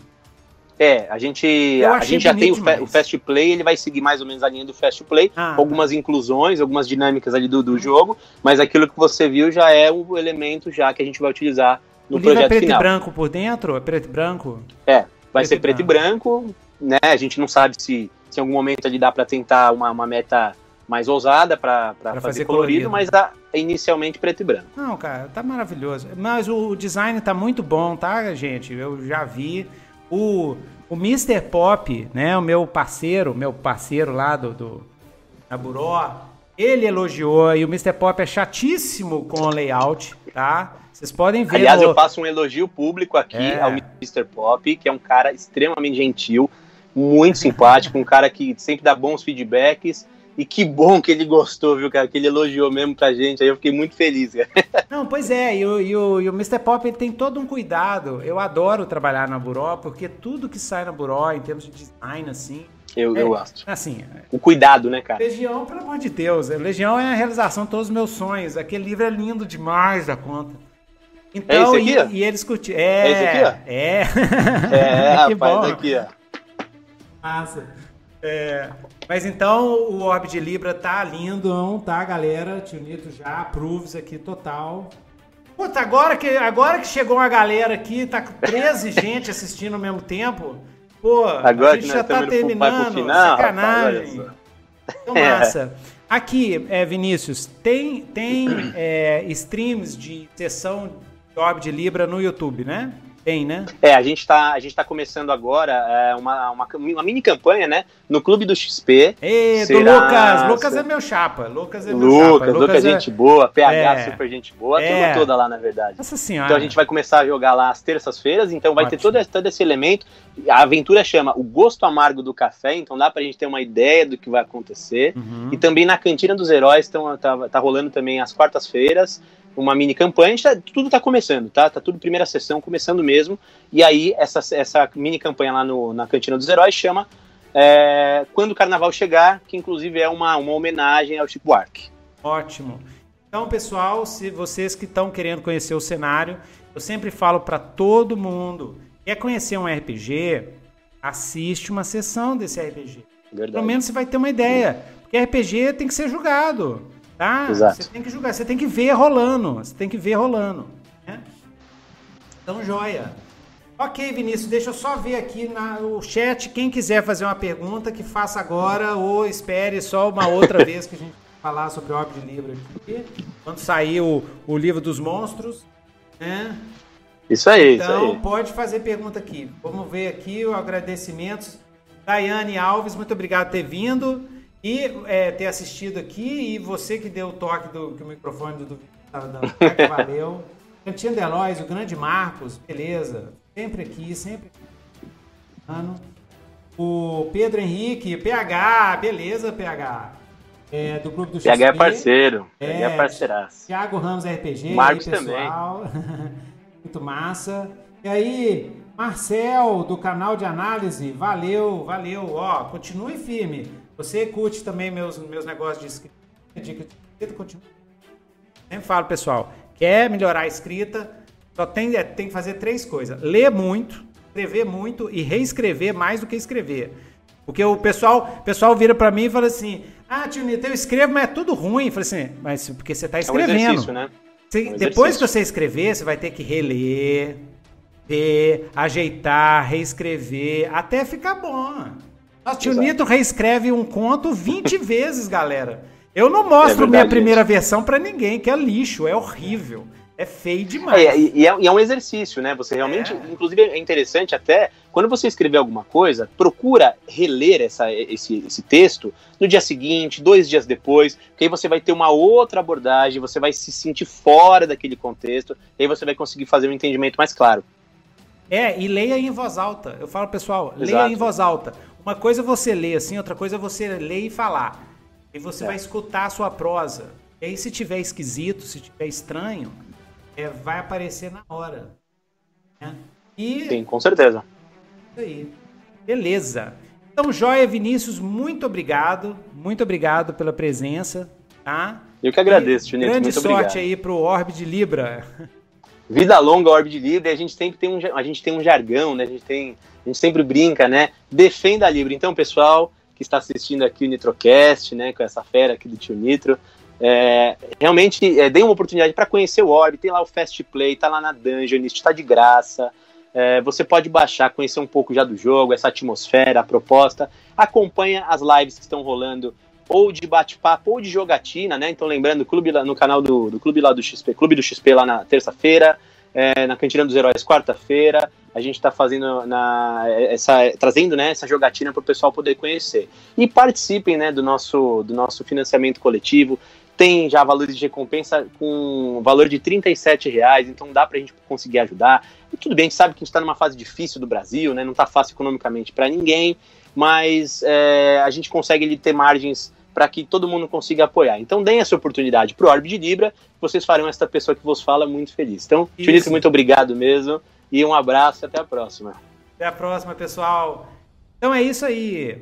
É, a gente, a gente já tem o, o, Fast Play, ele vai seguir mais ou menos a linha do Fast Play, ah, algumas tá. inclusões, algumas dinâmicas ali do, do jogo, mas aquilo que você viu já é o elemento já que a gente vai utilizar no o projeto é preto final. e branco por dentro? É preto e branco? É, vai preto ser preto e branco. e branco, né? A gente não sabe se, se em algum momento ali dá para tentar uma, uma meta mais ousada para fazer, fazer, colorido, colorido. mas dá inicialmente preto e branco. Não, cara, tá maravilhoso. Mas o design tá muito bom, tá, gente? Eu já vi. O, o Mr. Pop, né, o meu parceiro, meu parceiro lá do, do ele elogiou e o Mr. Pop é chatíssimo com o layout, tá? Vocês podem ver. Aliás, no... eu faço um elogio público aqui é. ao Mr. Pop, que é um cara extremamente gentil, muito simpático, um cara que sempre dá bons feedbacks e que bom que ele gostou, viu, cara? Que ele elogiou mesmo pra gente. Aí eu fiquei muito feliz, cara. Não, pois é, e o, e o, e o Mr. Pop ele tem todo um cuidado. Eu adoro trabalhar na Buró, porque tudo que sai na Buró, em termos de design, assim. Eu, é, eu gosto. Assim. O cuidado, né, cara? Legião, pelo amor de Deus. Legião é a realização de todos os meus sonhos. Aquele livro é lindo demais da conta. Então, é esse aqui, e, e eles curtiram. É, é esse aqui, ó? É. É, rapaz, bom. aqui, ó. Massa. É, mas então o Orb de Libra tá lindo, não tá, galera? Tio Nito já approves aqui total. Puta, agora que, agora que chegou uma galera aqui, tá 13 gente assistindo ao mesmo tempo. Pô, agora a gente já tá terminando. Final, sacanagem. Então, massa. Aqui, é, Vinícius, tem, tem é, streams de sessão de Orb de Libra no YouTube, né? Tem, né? É, a gente tá, a gente tá começando agora é, uma, uma, uma, mini campanha, né? No Clube do XP. Ei, do Lucas! Lucas é meu chapa. Lucas é meu Lucas, chapa. Lucas, Lucas é gente boa, PH é, super gente boa, a é. turma toda lá, na verdade. Nossa senhora. Então a gente vai começar a jogar lá às terças-feiras, então vai Ótimo. ter todo, todo esse elemento. A aventura chama O Gosto Amargo do Café, então dá pra gente ter uma ideia do que vai acontecer. Uhum. E também na Cantina dos Heróis, então, tá, tá rolando também às quartas-feiras uma mini campanha, tá, tudo está começando, tá? Tá tudo primeira sessão, começando mesmo. E aí, essa, essa mini campanha lá no, na Cantina dos Heróis chama é, Quando o Carnaval Chegar, que inclusive é uma, uma homenagem ao Chico Buarque. Ótimo. Então, pessoal, se vocês que estão querendo conhecer o cenário, eu sempre falo para todo mundo, quer conhecer um RPG, assiste uma sessão desse RPG. Verdade. Pelo menos você vai ter uma ideia. Porque RPG tem que ser julgado. Tá? Exato. Você tem que julgar, você tem que ver rolando. Você tem que ver rolando. Né? Então, joia. Ok, Vinícius, deixa eu só ver aqui no chat. Quem quiser fazer uma pergunta, que faça agora ou espere só uma outra vez que a gente falar sobre o de Libra aqui. Quando sair o, o livro dos monstros. Né? Isso aí, então, isso aí. pode fazer pergunta aqui. Vamos ver aqui o agradecimentos. Daiane Alves, muito obrigado por ter vindo e é, ter assistido aqui. E você que deu o toque do que o microfone do, do valeu. Cantinho de o grande Marcos, beleza. Sempre aqui, sempre aqui. O Pedro Henrique, PH, beleza, PH. É, do grupo do XP. PH é parceiro. É, PH é parceiraço. Thiago Ramos RPG. Marcos aí, pessoal. também. Muito massa. E aí, Marcel, do canal de análise, valeu, valeu. Ó, continue firme. Você curte também meus, meus negócios de escrita, dica de escrita, continua. Sempre falo, pessoal, quer melhorar a escrita, só tem, é, tem que fazer três coisas. Ler muito, escrever muito e reescrever mais do que escrever. Porque o pessoal, pessoal vira para mim e fala assim: Ah, tio Nito, eu escrevo, mas é tudo ruim. Eu falei assim, mas porque você tá escrevendo. É um né? Você, é um depois que você escrever, você vai ter que reler, ver, ajeitar, reescrever, até ficar bom. Nossa, tio Nito reescreve um conto 20 vezes, galera. Eu não mostro é verdade, minha primeira gente. versão para ninguém, que é lixo, é horrível. É feio demais. É, e, é, é, um exercício, né? Você realmente, é. inclusive é interessante até, quando você escrever alguma coisa, procura reler essa, esse, esse texto no dia seguinte, dois dias depois, que aí você vai ter uma outra abordagem, você vai se sentir fora daquele contexto, e aí você vai conseguir fazer um entendimento mais claro. É, e leia em voz alta. Eu falo, pessoal, Exato. leia em voz alta. Uma coisa é você ler assim, outra coisa é você ler e falar. E você é. vai escutar a sua prosa. E aí, se tiver esquisito, se tiver estranho, é, vai aparecer na hora. Né? E... Sim, com certeza. Isso aí. Beleza. Então, Joia Vinícius, muito obrigado. Muito obrigado pela presença. Tá? Eu que agradeço, Junito. Grande muito sorte obrigado. aí pro Orbe de Libra. Vida longa, Orbe de Libra, e a gente sempre tem um, a gente tem um jargão, né? A gente tem a gente sempre brinca, né? Defenda a Libra. Então, pessoal que está assistindo aqui o Nitrocast, né, com essa fera aqui do tio Nitro, é, realmente é, dê uma oportunidade para conhecer o Orb, tem lá o Fast Play, tá lá na Dungeon, está de graça. É, você pode baixar, conhecer um pouco já do jogo, essa atmosfera, a proposta. Acompanha as lives que estão rolando, ou de bate-papo, ou de jogatina, né? Então, lembrando, clube lá, no canal do, do Clube lá do XP, Clube do XP lá na terça-feira, é, na Cantina dos Heróis quarta-feira, a gente está fazendo na, essa, trazendo né, essa jogatina para o pessoal poder conhecer. E participem né, do, nosso, do nosso financiamento coletivo. Tem já valores de recompensa com valor de 37 reais, então dá para a gente conseguir ajudar. E tudo bem, a gente sabe que a gente está numa fase difícil do Brasil, né, não está fácil economicamente para ninguém, mas é, a gente consegue ali, ter margens para que todo mundo consiga apoiar. Então deem essa oportunidade para o Orbe de Libra, vocês farão esta pessoa que vos fala muito feliz. Então, Felipe, muito obrigado mesmo. E um abraço e até a próxima. Até a próxima, pessoal. Então é isso aí.